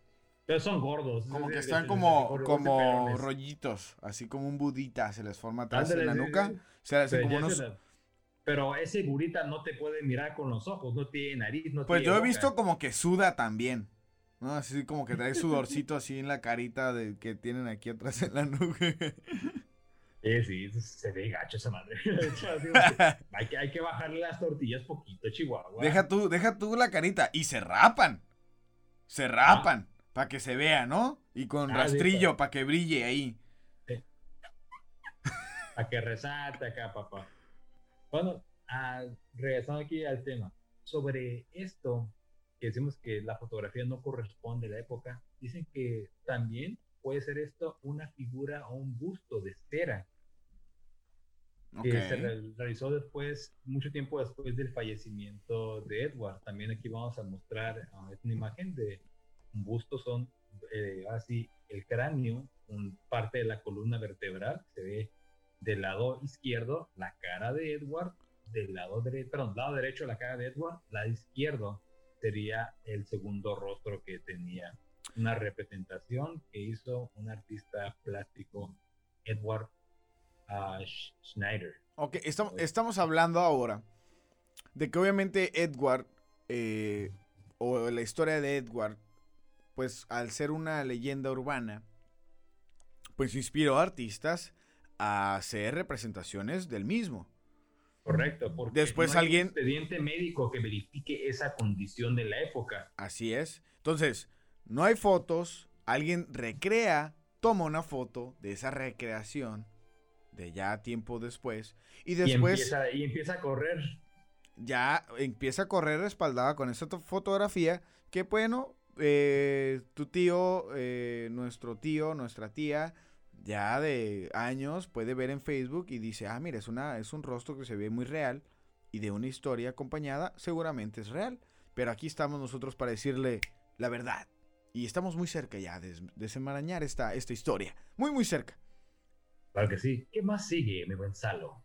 pero son gordos. como sí, que sí, están sí, como, como rollitos, así como un budita, se les forma atrás Ándale, en la sí, nuca, sí. se hacen Pero como unos, se la- pero ese gurita no te puede mirar con los ojos, no tiene nariz, no Pues tiene yo he visto como que suda también. ¿no? Así como que trae sudorcito así en la carita de que tienen aquí atrás en la nuca. Sí, sí, se ve gacho esa madre. [LAUGHS] [LAUGHS] hay, que, hay que bajarle las tortillas poquito, Chihuahua. deja tú, deja tú la carita. Y se rapan. Se rapan. Para que se vea, ¿no? Y con Ah, sí, rastrillo para- para que brille ahí. A que resalte acá, papá. Bueno, ah, regresando aquí al tema. Sobre esto, que decimos que la fotografía no corresponde a la época, dicen que también puede ser esto una figura o un busto de cera que se realizó después, mucho tiempo después del fallecimiento de Edward. También aquí vamos a mostrar es una imagen de un busto, son eh, así el cráneo, un, parte de la columna vertebral, se ve del lado izquierdo la cara de Edward, del lado derecho, perdón, lado derecho la cara de Edward, lado izquierdo sería el segundo rostro que tenía. Una representación que hizo un artista plástico, Edward ah, Sch- Schneider. Ok, estamos, estamos hablando ahora de que obviamente Edward, eh, o la historia de Edward, pues al ser una leyenda urbana, pues inspiró a artistas a hacer representaciones del mismo. Correcto, porque Después no hay un alguien- expediente médico que verifique esa condición de la época. Así es. Entonces, no hay fotos, alguien recrea, toma una foto de esa recreación de ya tiempo después y Y después empieza, y empieza a correr. ya empieza a correr respaldada con esta to- fotografía que bueno, eh, tu tío, eh, nuestro tío, nuestra tía, ya de años puede ver en Facebook y dice, ah, mira, es, una, es un rostro que se ve muy real y de una historia acompañada, seguramente es real. Pero aquí estamos nosotros para decirle la verdad. Y estamos muy cerca ya de des- desenmarañar esta, esta historia. Muy, muy cerca. Claro que sí. ¿Qué más sigue, mi buen Salo?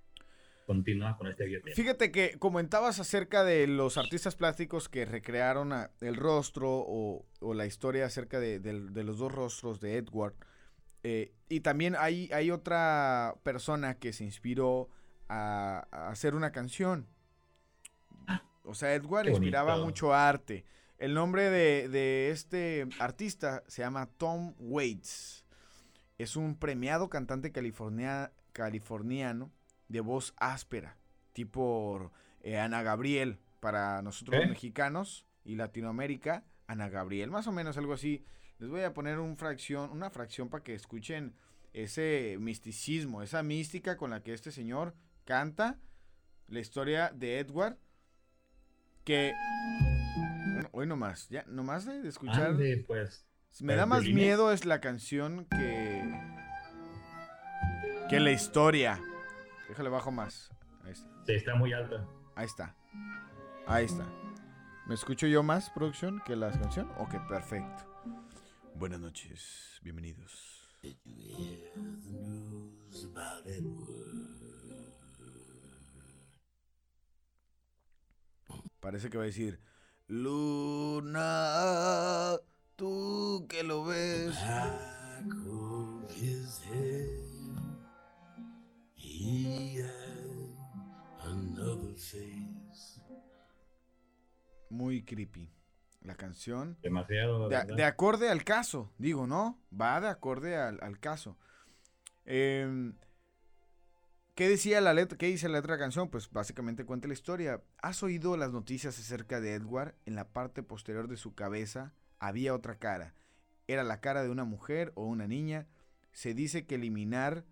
Continúa con este video. Fíjate que comentabas acerca de los artistas plásticos que recrearon a- el rostro o, o la historia acerca de los dos rostros de Edward. Eh, y también hay, hay otra persona que se inspiró a, a hacer una canción. O sea, Edward Qué inspiraba bonito. mucho arte. El nombre de, de este artista se llama Tom Waits. Es un premiado cantante california- californiano de voz áspera, tipo eh, Ana Gabriel para nosotros los ¿Eh? mexicanos y Latinoamérica, Ana Gabriel, más o menos algo así. Les voy a poner un fracción, una fracción para que escuchen ese misticismo, esa mística con la que este señor canta la historia de Edward, que bueno, hoy nomás, ya nomás de de escuchar, Ande, pues. me ¿Los da más violines? miedo es la canción que que la historia. Déjale bajo más. Ahí está. Sí, está muy alta. Ahí está. Ahí está. ¿Me escucho yo más, producción, que la canción? Ok, perfecto. Buenas noches, bienvenidos. Parece que va a decir, Luna, tú que lo ves. Muy creepy. La canción. Demasiado. De, de acorde al caso, digo, ¿no? Va de acorde al, al caso. Em, ¿Qué decía la letra? ¿Qué dice la letra de la canción? Pues básicamente cuenta la historia. ¿Has oído las noticias acerca de Edward? En la parte posterior de su cabeza había otra cara. Era la cara de una mujer o una niña. Se dice que eliminar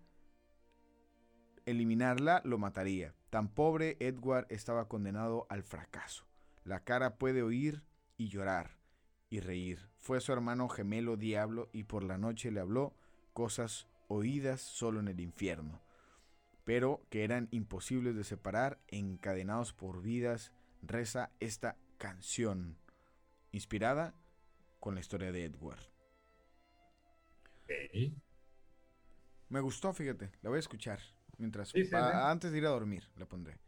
eliminarla lo mataría. Tan pobre Edward estaba condenado al fracaso. La cara puede oír y llorar y reír. Fue su hermano gemelo diablo y por la noche le habló cosas oídas solo en el infierno, pero que eran imposibles de separar, encadenados por vidas, reza esta canción, inspirada con la historia de Edward. Me gustó, fíjate, la voy a escuchar mientras Sí, sí, antes de ir a dormir, la pondré.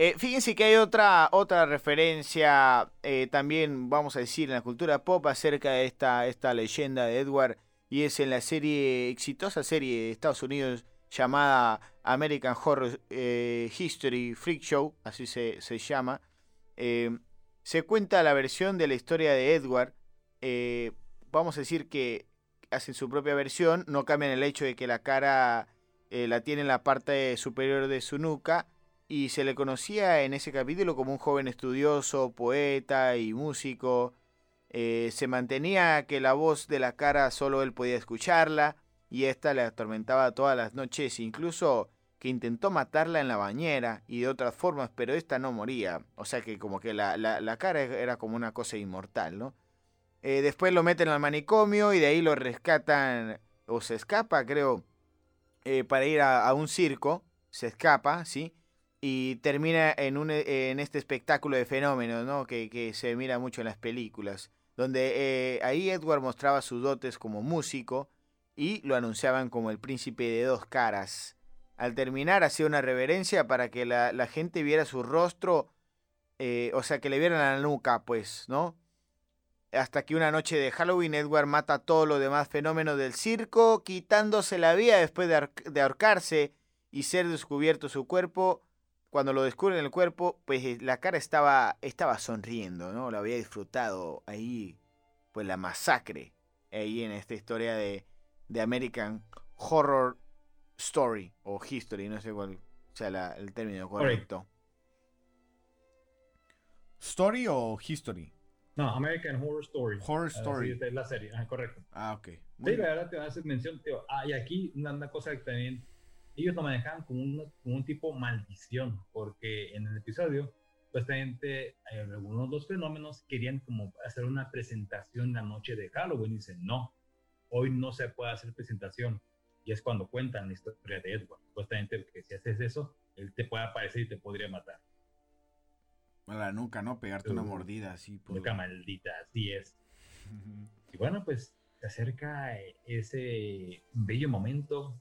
Eh, fíjense que hay otra, otra referencia eh, también, vamos a decir, en la cultura pop acerca de esta, esta leyenda de Edward. Y es en la serie, exitosa serie de Estados Unidos llamada American Horror eh, History Freak Show, así se, se llama, eh, se cuenta la versión de la historia de Edward. vamos a decir que hacen su propia versión, no cambian el hecho de que la cara la tiene en la parte superior de su nuca y se le conocía en ese capítulo como un joven estudioso, poeta y músico. Eh, se mantenía que la voz de la cara solo él podía escucharla y esta le atormentaba todas las noches, incluso que intentó matarla en la bañera y de otras formas, pero esta no moría. O sea que como que la, la- la cara era como una cosa inmortal, ¿no? Eh, después lo meten al manicomio y de ahí lo rescatan, o se escapa, creo, eh, para ir a, a un circo. Se escapa, ¿sí? Y termina en, un, eh, en este espectáculo de fenómenos, ¿no? Que, que se mira mucho en las películas. Donde eh, ahí Edward mostraba sus dotes como músico y lo anunciaban como el príncipe de dos caras. Al terminar hacía una reverencia para que la, la gente viera su rostro, eh, o sea, que le vieran la nuca, pues, ¿no? Hasta que una noche de Halloween Edward mata a todos los demás fenómenos del circo, quitándose la vida después de ahorcarse y ser descubierto su cuerpo. Cuando lo descubren el cuerpo, pues eh, la cara estaba, estaba sonriendo, ¿no? Lo había disfrutado ahí, pues la masacre, ahí en esta historia de, de American Horror Story o History, no sé cuál sea la- el término correcto. ¿Story o history? No, American Horror Story. Horror Ah, Story. sí, es la serie, ah, correcto. Ah, ok. Muy Sí, bien. la verdad te haces mención, tío. Ah, y aquí una, una cosa que también ellos lo manejaban como, una- como un tipo maldición, porque en el episodio, supuestamente, eh, algunos de los fenómenos querían como hacer una presentación la noche de Halloween y dicen, no, hoy no se puede hacer presentación. Y es cuando cuentan la historia de Edward. Supuestamente, que si haces eso, él te puede aparecer y te podría matar. A la nuca, ¿no? Pegarte una mordida así. Por... Nunca maldita, así es. Y bueno, pues se acerca eh, ese bello momento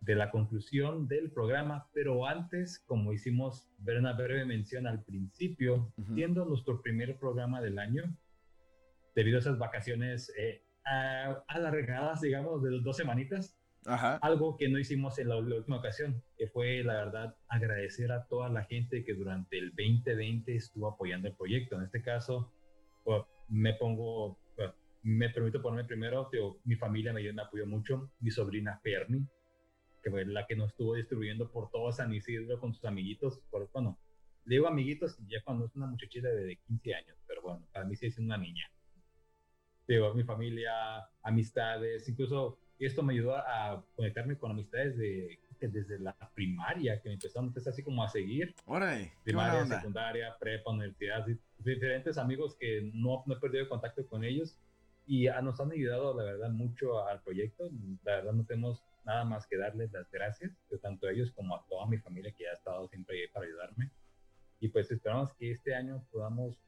de la conclusión del programa, pero antes, como hicimos ver una breve mención al principio, Ujú. siendo nuestro primer programa del año, debido a esas vacaciones eh, a- alargadas, digamos, de dos semanitas, Ajá. algo que no hicimos en la, la última ocasión, que fue, la verdad, agradecer a toda la gente que durante el 2020 estuvo apoyando el proyecto. En este caso, pues, me pongo, pues, me permito ponerme primero, tío, mi familia me, me apoyó mucho, mi sobrina Fernie, que fue la que nos estuvo distribuyendo por todo San Isidro con sus amiguitos, por, bueno, le digo amiguitos ya cuando es una muchachita de 15 años, pero bueno, para mí sigue siendo una niña digo, mi familia, amistades, incluso esto me ayudó a conectarme con amistades de, desde la primaria, que me empezaron entonces así como a seguir, Órale. Primaria, secundaria, prepa, universidad, diferentes amigos que no, no he perdido contacto con ellos y ah, nos han ayudado, la verdad, mucho al proyecto. La verdad, no tenemos nada más que darles las gracias, tanto a ellos como a toda mi familia que ha estado siempre ahí para ayudarme. Y pues esperamos que este año podamos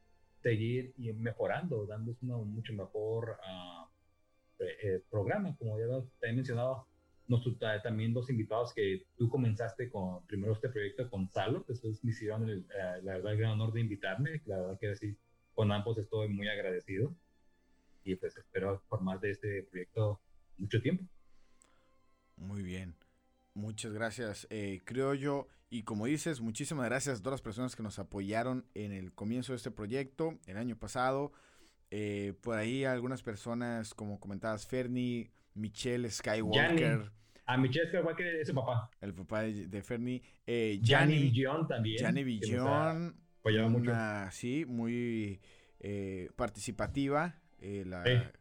seguir mejorando, dándoles un mucho mejor ah, eh, programa, como ya te he mencionado. Nosotros, ta- también dos invitados que tú comenzaste con primero este proyecto con Salo, después me hicieron el, eh, la verdad el gran honor de invitarme, la verdad que sí, con ambos estoy muy agradecido y pues espero formar de este proyecto mucho tiempo. Muy bien. Muchas gracias, eh, creo yo. Y como dices, muchísimas gracias a todas las personas que nos apoyaron en el comienzo de este proyecto, el año pasado. Eh, por ahí algunas personas, como comentabas, Fernie, Michelle Skywalker, A Michelle Skywalker es su papá, el papá de, de Fernie, eh, Gianni Gianni, Villon también. Gianni Villon, apoyado mucho. sí, muy eh, participativa. eh, la-.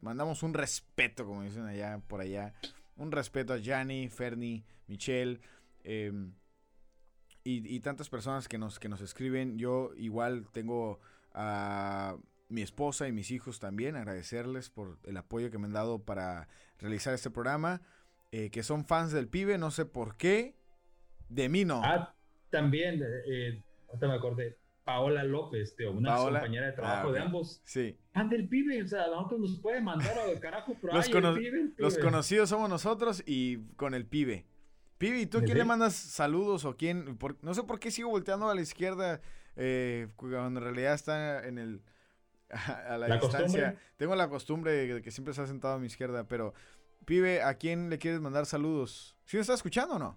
Mandamos un respeto, como dicen allá por allá. Un respeto a Gianni, Fernie, Michelle. eh, y, tantas personas que nos, que nos escriben. Yo igual tengo a mi esposa y mis hijos también. Agradecerles por el apoyo que me han dado para realizar este programa. eh, que son fans del pibe, no sé por qué. De mí no. Ah, también, eh, ahorita me acordé, Paola López, tío, una Paola. compañera de trabajo Ah, de ok. ambos. Sí. Fan del pibe, o sea, a nosotros nos puede mandar al carajo, pero Los ay, cono- el pibe, el Los conocidos somos nosotros y con el pibe. Pibe, ¿y tú a quién Sí. le mandas saludos o quién? Por- no sé por qué sigo volteando a la izquierda eh, cuando en realidad está en el a la, La distancia. costumbre. Tengo la costumbre de que siempre está sentado a mi izquierda, pero pibe, ¿a quién le quieres mandar saludos? ¿Sí me está escuchando o no?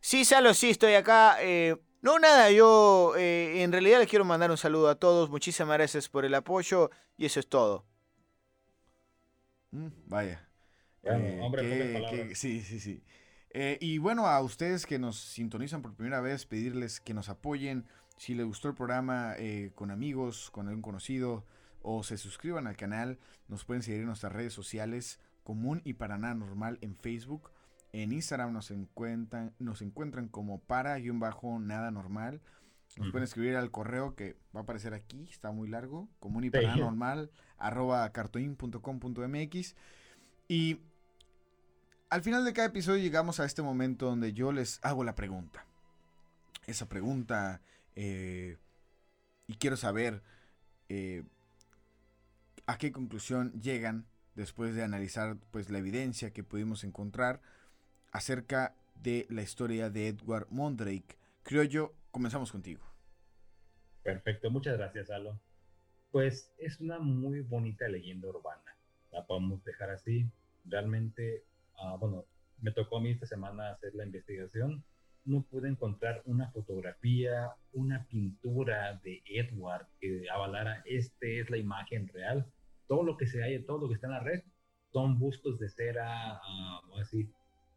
Sí, Salo, sí, estoy acá. Eh, no, nada, yo eh, en realidad les quiero mandar un saludo a todos. Muchísimas gracias por el apoyo y eso es todo. Mm, vaya. Bueno, Eh, hombre, sí, sí, sí. Eh, y bueno, a ustedes que nos sintonizan por primera vez, pedirles que nos apoyen. Si les gustó el programa eh, con amigos, con algún conocido, o se suscriban al canal, nos pueden seguir en nuestras redes sociales, Común y para nada normal en Facebook. En Instagram nos encuentran, nos encuentran como para-nada normal. Nos pueden escribir al correo que va a aparecer aquí, está muy largo, común y Sí. para nada normal, arroba cartoin.com.mx. Y al final de cada episodio llegamos a este momento donde yo les hago la pregunta. Esa pregunta, eh, y quiero saber eh, a qué conclusión llegan después de analizar pues, la evidencia que pudimos encontrar acerca de la historia de Edward Mondrake. Criollo, comenzamos contigo. Perfecto, muchas gracias, Alo. Pues es una muy bonita leyenda urbana. La podemos dejar así. Realmente, ah, bueno, me tocó a mí esta semana hacer la investigación. No pude encontrar una fotografía, una pintura de Edward que avalara este es la imagen real. Todo lo que se hay, todo lo que está en la red, son bustos de cera, o así,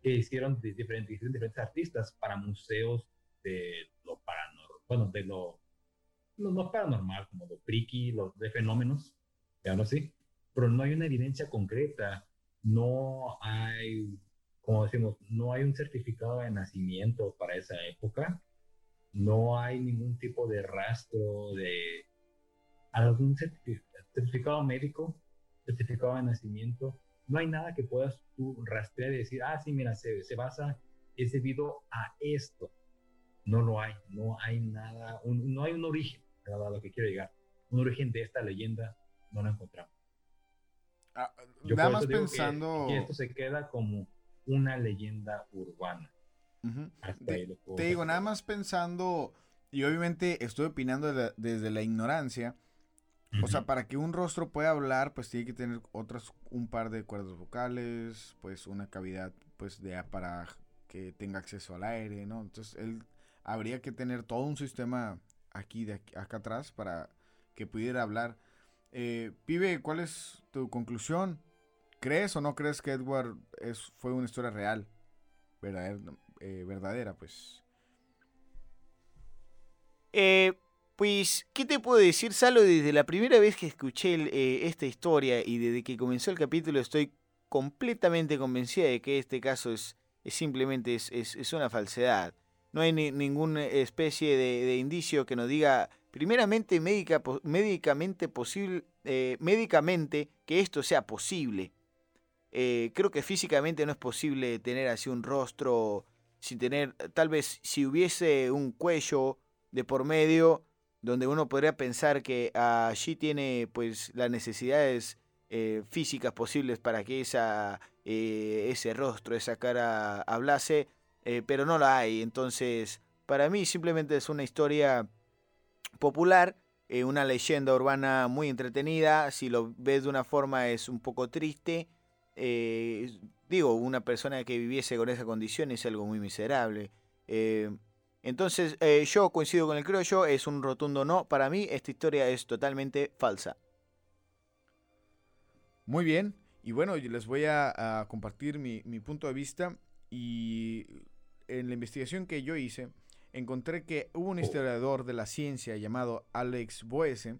que hicieron diferentes, diferentes artistas para museos de lo paranormal, bueno, de lo no, no paranormal, como lo friki, los de fenómenos, ya no sí, pero no hay una evidencia concreta, no hay, como decimos, no hay un certificado de nacimiento para esa época, no hay ningún tipo de rastro de algún certifi- certificado médico, certificado de nacimiento, no hay nada que puedas tú rastrear y decir, ah, sí, mira, se, se basa, es debido a esto. No lo hay, no hay nada, un- no hay un origen, a lo que quiero llegar. Un origen de esta leyenda no lo encontramos. Ah, Yo nada más digo que- pensando... que, esto se queda como una leyenda urbana. Ujú. Hasta Te- ahí Te digo, nada más pensando, y obviamente estoy opinando de la- desde la ignorancia, o sea, para que un rostro pueda hablar, pues tiene que tener otras, un par de cuerdas vocales, pues una cavidad, pues de para que tenga acceso al aire, ¿no? Entonces, él habría que tener todo un sistema aquí, de aquí- acá atrás, para que pudiera hablar. Eh, Pibe, ¿cuál es tu conclusión? ¿Crees o no crees que Edward es, fue una historia real? Verdadera, eh, verdadera pues. Eh, pues, ¿qué te puedo decir, Salo? Desde la primera vez que escuché eh, esta historia y desde que comenzó el capítulo estoy completamente convencida de que este caso es, es simplemente es, es- una falsedad. No hay ni- ninguna especie de, indicio que nos diga, primeramente, médica, médicamente posible, eh, médicamente que esto sea posible. Eh, creo que físicamente no es posible tener así un rostro sin tener, tal vez si hubiese un cuello de por medio donde uno podría pensar que allí tiene pues las necesidades eh, físicas posibles para que esa, eh, ese rostro, esa cara hablase, eh, pero no la hay. Entonces, para mí simplemente es una historia popular, eh, una leyenda urbana muy entretenida. Si lo ves de una forma es un poco triste. Digo, una persona que viviese con esa condición es algo muy miserable. Entonces, eh, yo coincido con el criollo, es un rotundo no. Para mí, esta historia es totalmente falsa. Muy bien. Y bueno, yo les voy a, a compartir mi, mi punto de vista. Y en la investigación que yo hice, encontré que hubo un historiador de la ciencia llamado Alex Boese,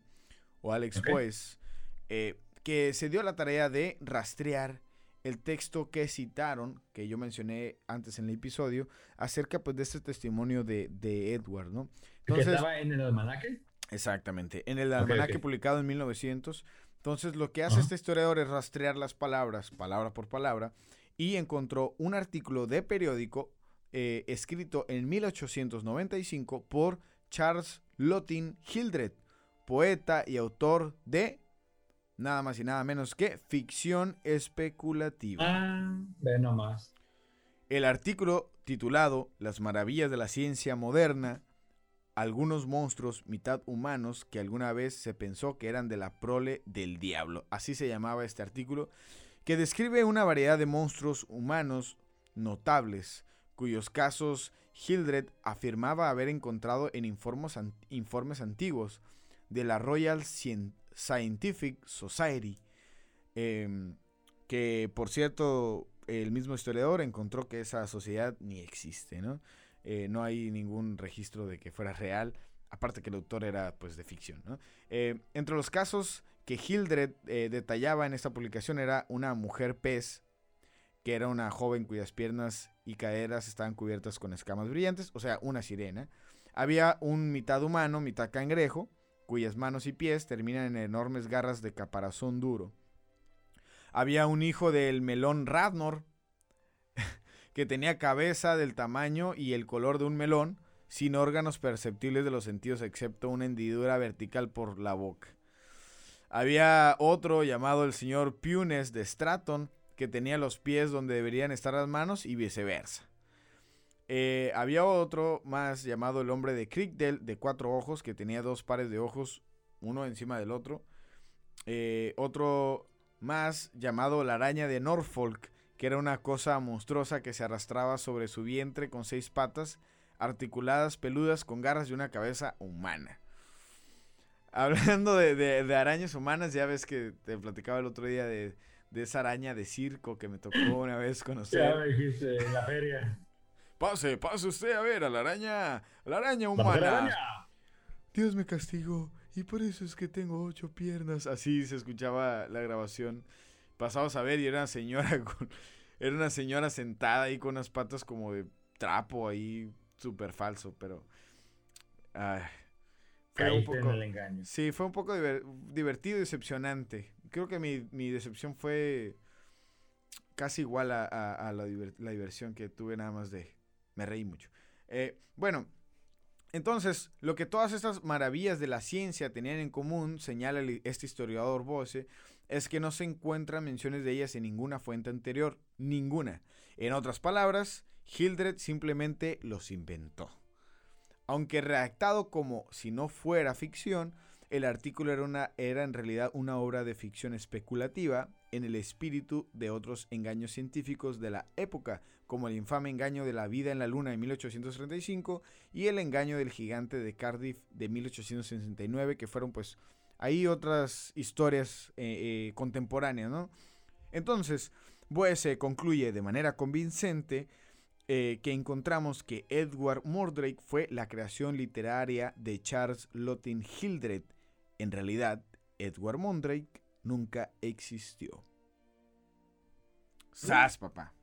o Alex Ok. Boes, eh, que se dio la tarea de rastrear el texto que citaron, que yo mencioné antes en el episodio, acerca pues de este testimonio de, de Edward, ¿no? ¿Que estaba en el almanaque? Exactamente, en el almanaque publicado en 1900. Entonces, lo que hace este historiador es rastrear las palabras, palabra por palabra, y encontró un artículo de periódico eh, escrito en 1895 por Charles Lottin Hildred, poeta y autor de nada más y nada menos que ficción especulativa. Ah, ve nomás. El artículo titulado Las maravillas de la ciencia moderna, algunos monstruos mitad humanos que alguna vez se pensó que eran de la prole del diablo. Así se llamaba este artículo, que describe una variedad de monstruos humanos notables, cuyos casos Hildred afirmaba haber encontrado en informes, an- informes antiguos de la Royal Scien- Scientific Society, em, que por cierto el mismo historiador encontró que esa sociedad ni existe, ¿no? Eh, no hay ningún registro de que fuera real, aparte que el autor era pues de ficción. Eh, entre los casos que Hildred eh, detallaba en esta publicación era una mujer pez, que era una joven cuyas piernas y caderas estaban cubiertas con escamas brillantes, o sea, una sirena. Había un mitad humano, mitad cangrejo, cuyas manos y pies terminan en enormes garras de caparazón duro. Había un hijo del melón Radnor, [LAUGHS] que tenía cabeza del tamaño y el color de un melón, sin órganos perceptibles de los sentidos excepto una hendidura vertical por la boca. Había otro llamado el señor Punes de Stratton, que tenía los pies donde deberían estar las manos y viceversa. Eh, había otro más llamado el hombre de Crickdale, de cuatro ojos, que tenía dos pares de ojos, uno encima del otro. Eh, otro más llamado la araña de Norfolk, que era una cosa monstruosa que se arrastraba sobre su vientre con seis patas, articuladas, peludas, con garras y una cabeza humana. [LAUGHS] Hablando de, de- de arañas humanas, ya ves que te platicaba el otro día de, de esa araña de circo que me tocó una vez [LAUGHS] conocer. Ya me dijiste en la feria. Pase, pase usted a ver a la araña, a la araña ¡La humana. araña! Dios me castigó y por eso es que tengo ocho piernas. Así se escuchaba la grabación. Pasamos a ver y era una señora [LAUGHS] con, era una señora sentada ahí con unas patas como de trapo ahí, súper falso, pero ay, fue un en poco, el engaño. sí, fue un poco diver- divertido y decepcionante. Creo que mi, mi decepción fue casi igual a, a- a la, diver- la diversión que tuve nada más de, me reí mucho. Eh, bueno, entonces, lo que todas estas maravillas de la ciencia tenían en común, señala este historiador Bose, es que no se encuentran menciones de ellas en ninguna fuente anterior, ninguna. En otras palabras, Hildred simplemente los inventó. Aunque redactado como si no fuera ficción, el artículo era, una, era en realidad una obra de ficción especulativa en el espíritu de otros engaños científicos de la época, como el infame engaño de la vida en la luna de 1835 y el engaño del gigante de Cardiff de 1869, que fueron pues ahí otras historias eh, eh, contemporáneas, ¿no? Entonces, Boese concluye de manera convincente eh, que encontramos que Edward Mordrake fue la creación literaria de Charles Lottin Hildred. En realidad, Edward Mordrake nunca existió. ¡Sas, papá!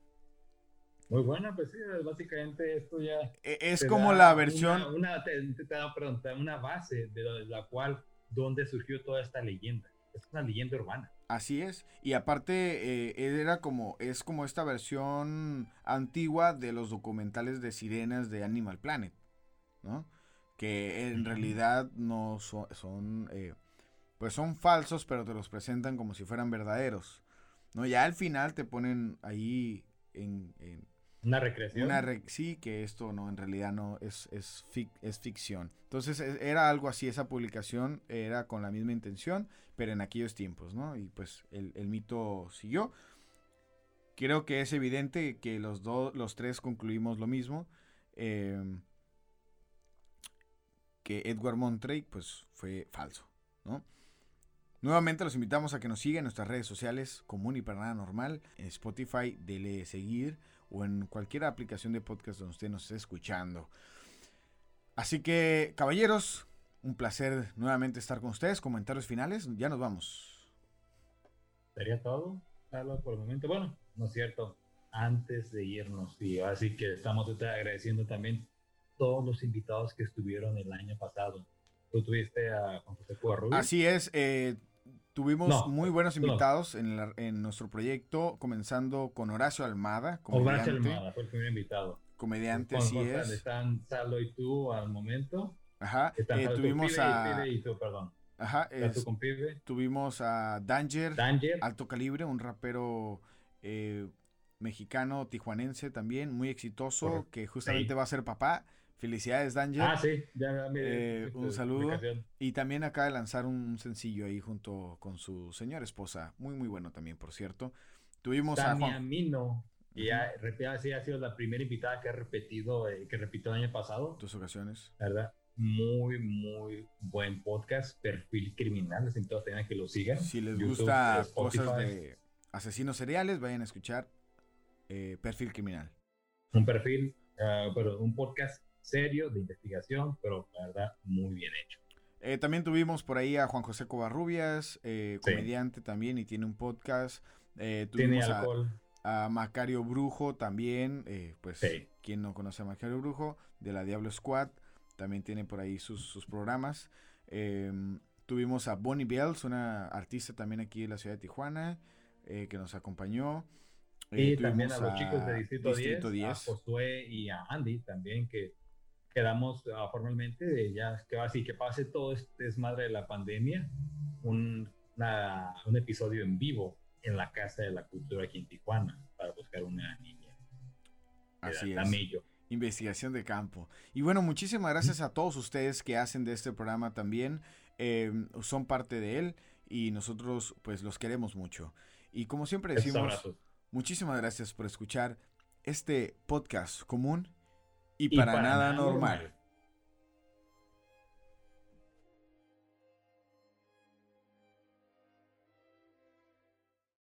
Muy buena, pues sí, básicamente esto ya. E- Es como la versión... Una, una- te, te perdón, te da una base de la, de la cual, donde surgió toda esta leyenda. Es una leyenda urbana. Así es. Y aparte, eh, era como, es como esta versión antigua de los documentales de sirenas de Animal Planet, ¿no? Que en realidad no son, son eh, pues son falsos, pero te los presentan como si fueran verdaderos, ¿no? Ya al final te ponen ahí en, en Una recreación. una re- sí, que esto no, en realidad no, es, es, fic- es ficción. Entonces e- era algo así, esa publicación era con la misma intención, pero en aquellos tiempos, ¿no? Y pues el, el mito siguió. Creo que es evidente que los dos, los tres concluimos lo mismo. em, que Edward Montrake, pues, fue falso, ¿no? Nuevamente los invitamos a que nos sigan en nuestras redes sociales, común y para nada normal, en Spotify, dele seguir o en cualquier aplicación de podcast donde usted nos esté escuchando. Así que, caballeros, un placer nuevamente estar con ustedes. Comentarios finales, ya nos vamos. Sería todo, Carlos, por el momento. Bueno, no es cierto. Antes de irnos, y así que estamos agradeciendo también todos los invitados que estuvieron el año pasado. Tú tuviste a Juan José Cuarrubio. Así es, eh, tuvimos No, muy buenos no. invitados en, la- en nuestro proyecto, comenzando con Horacio Almada, Horacio comediante. Almada fue el primer invitado. Comediante, así es. Están Salo y tú al momento. Ajá, eh, tuvimos Pibe, a... Pibe y tú, perdón. Ajá, es- con Pibe. tuvimos a Danger, Danger. Alto Calibre, un rapero eh, mexicano, tijuanense también, muy exitoso, Correcto. que justamente Sí. va a ser papá. Felicidades, Danger. Ah, sí, ya me Eh, viste un saludo. Y también acaba de lanzar un sencillo ahí junto con su señora esposa. Muy, muy bueno también, por cierto. Tuvimos a Tania Juan. Mino. Y ya, repita, sí, ha sido la primera invitada que ha repetido, eh, que repitió el año pasado, Dos ocasiones. ¿verdad? Muy, muy buen podcast, Perfil Criminal, les invito a tener que lo sigan. Si les YouTube, gusta Spotify. cosas de asesinos seriales, vayan a escuchar eh, Perfil Criminal. Un perfil, ah, pero un podcast serio de investigación, pero la verdad, muy bien hecho. Eh, también tuvimos por ahí a Juan José Covarrubias, eh, Sí. comediante también y tiene un podcast. Eh, Tiene tuvimos a, alcohol. a Macario Brujo también, eh, pues Sí. quien no conoce a Macario Brujo, de la Diablo Squad, también tiene por ahí sus, sus programas. Eh, tuvimos a Bonnie Bells, una artista también aquí de la ciudad de Tijuana, eh, que nos acompañó. Y también a los chicos de Distrito, Distrito 10, a 10. Josué y a Andy también, que quedamos ah, formalmente de ya que así que pase todo este desmadre de la pandemia, un, una- un episodio en vivo en la Casa de la Cultura aquí en Tijuana para buscar una niña. Así Era es. Investigación de campo. Y bueno, muchísimas gracias a todos ustedes que hacen de este programa también. eh, son parte de él y nosotros pues los queremos mucho. Y como siempre decimos, muchísimas gracias por escuchar este podcast común y, Y para, nada normal.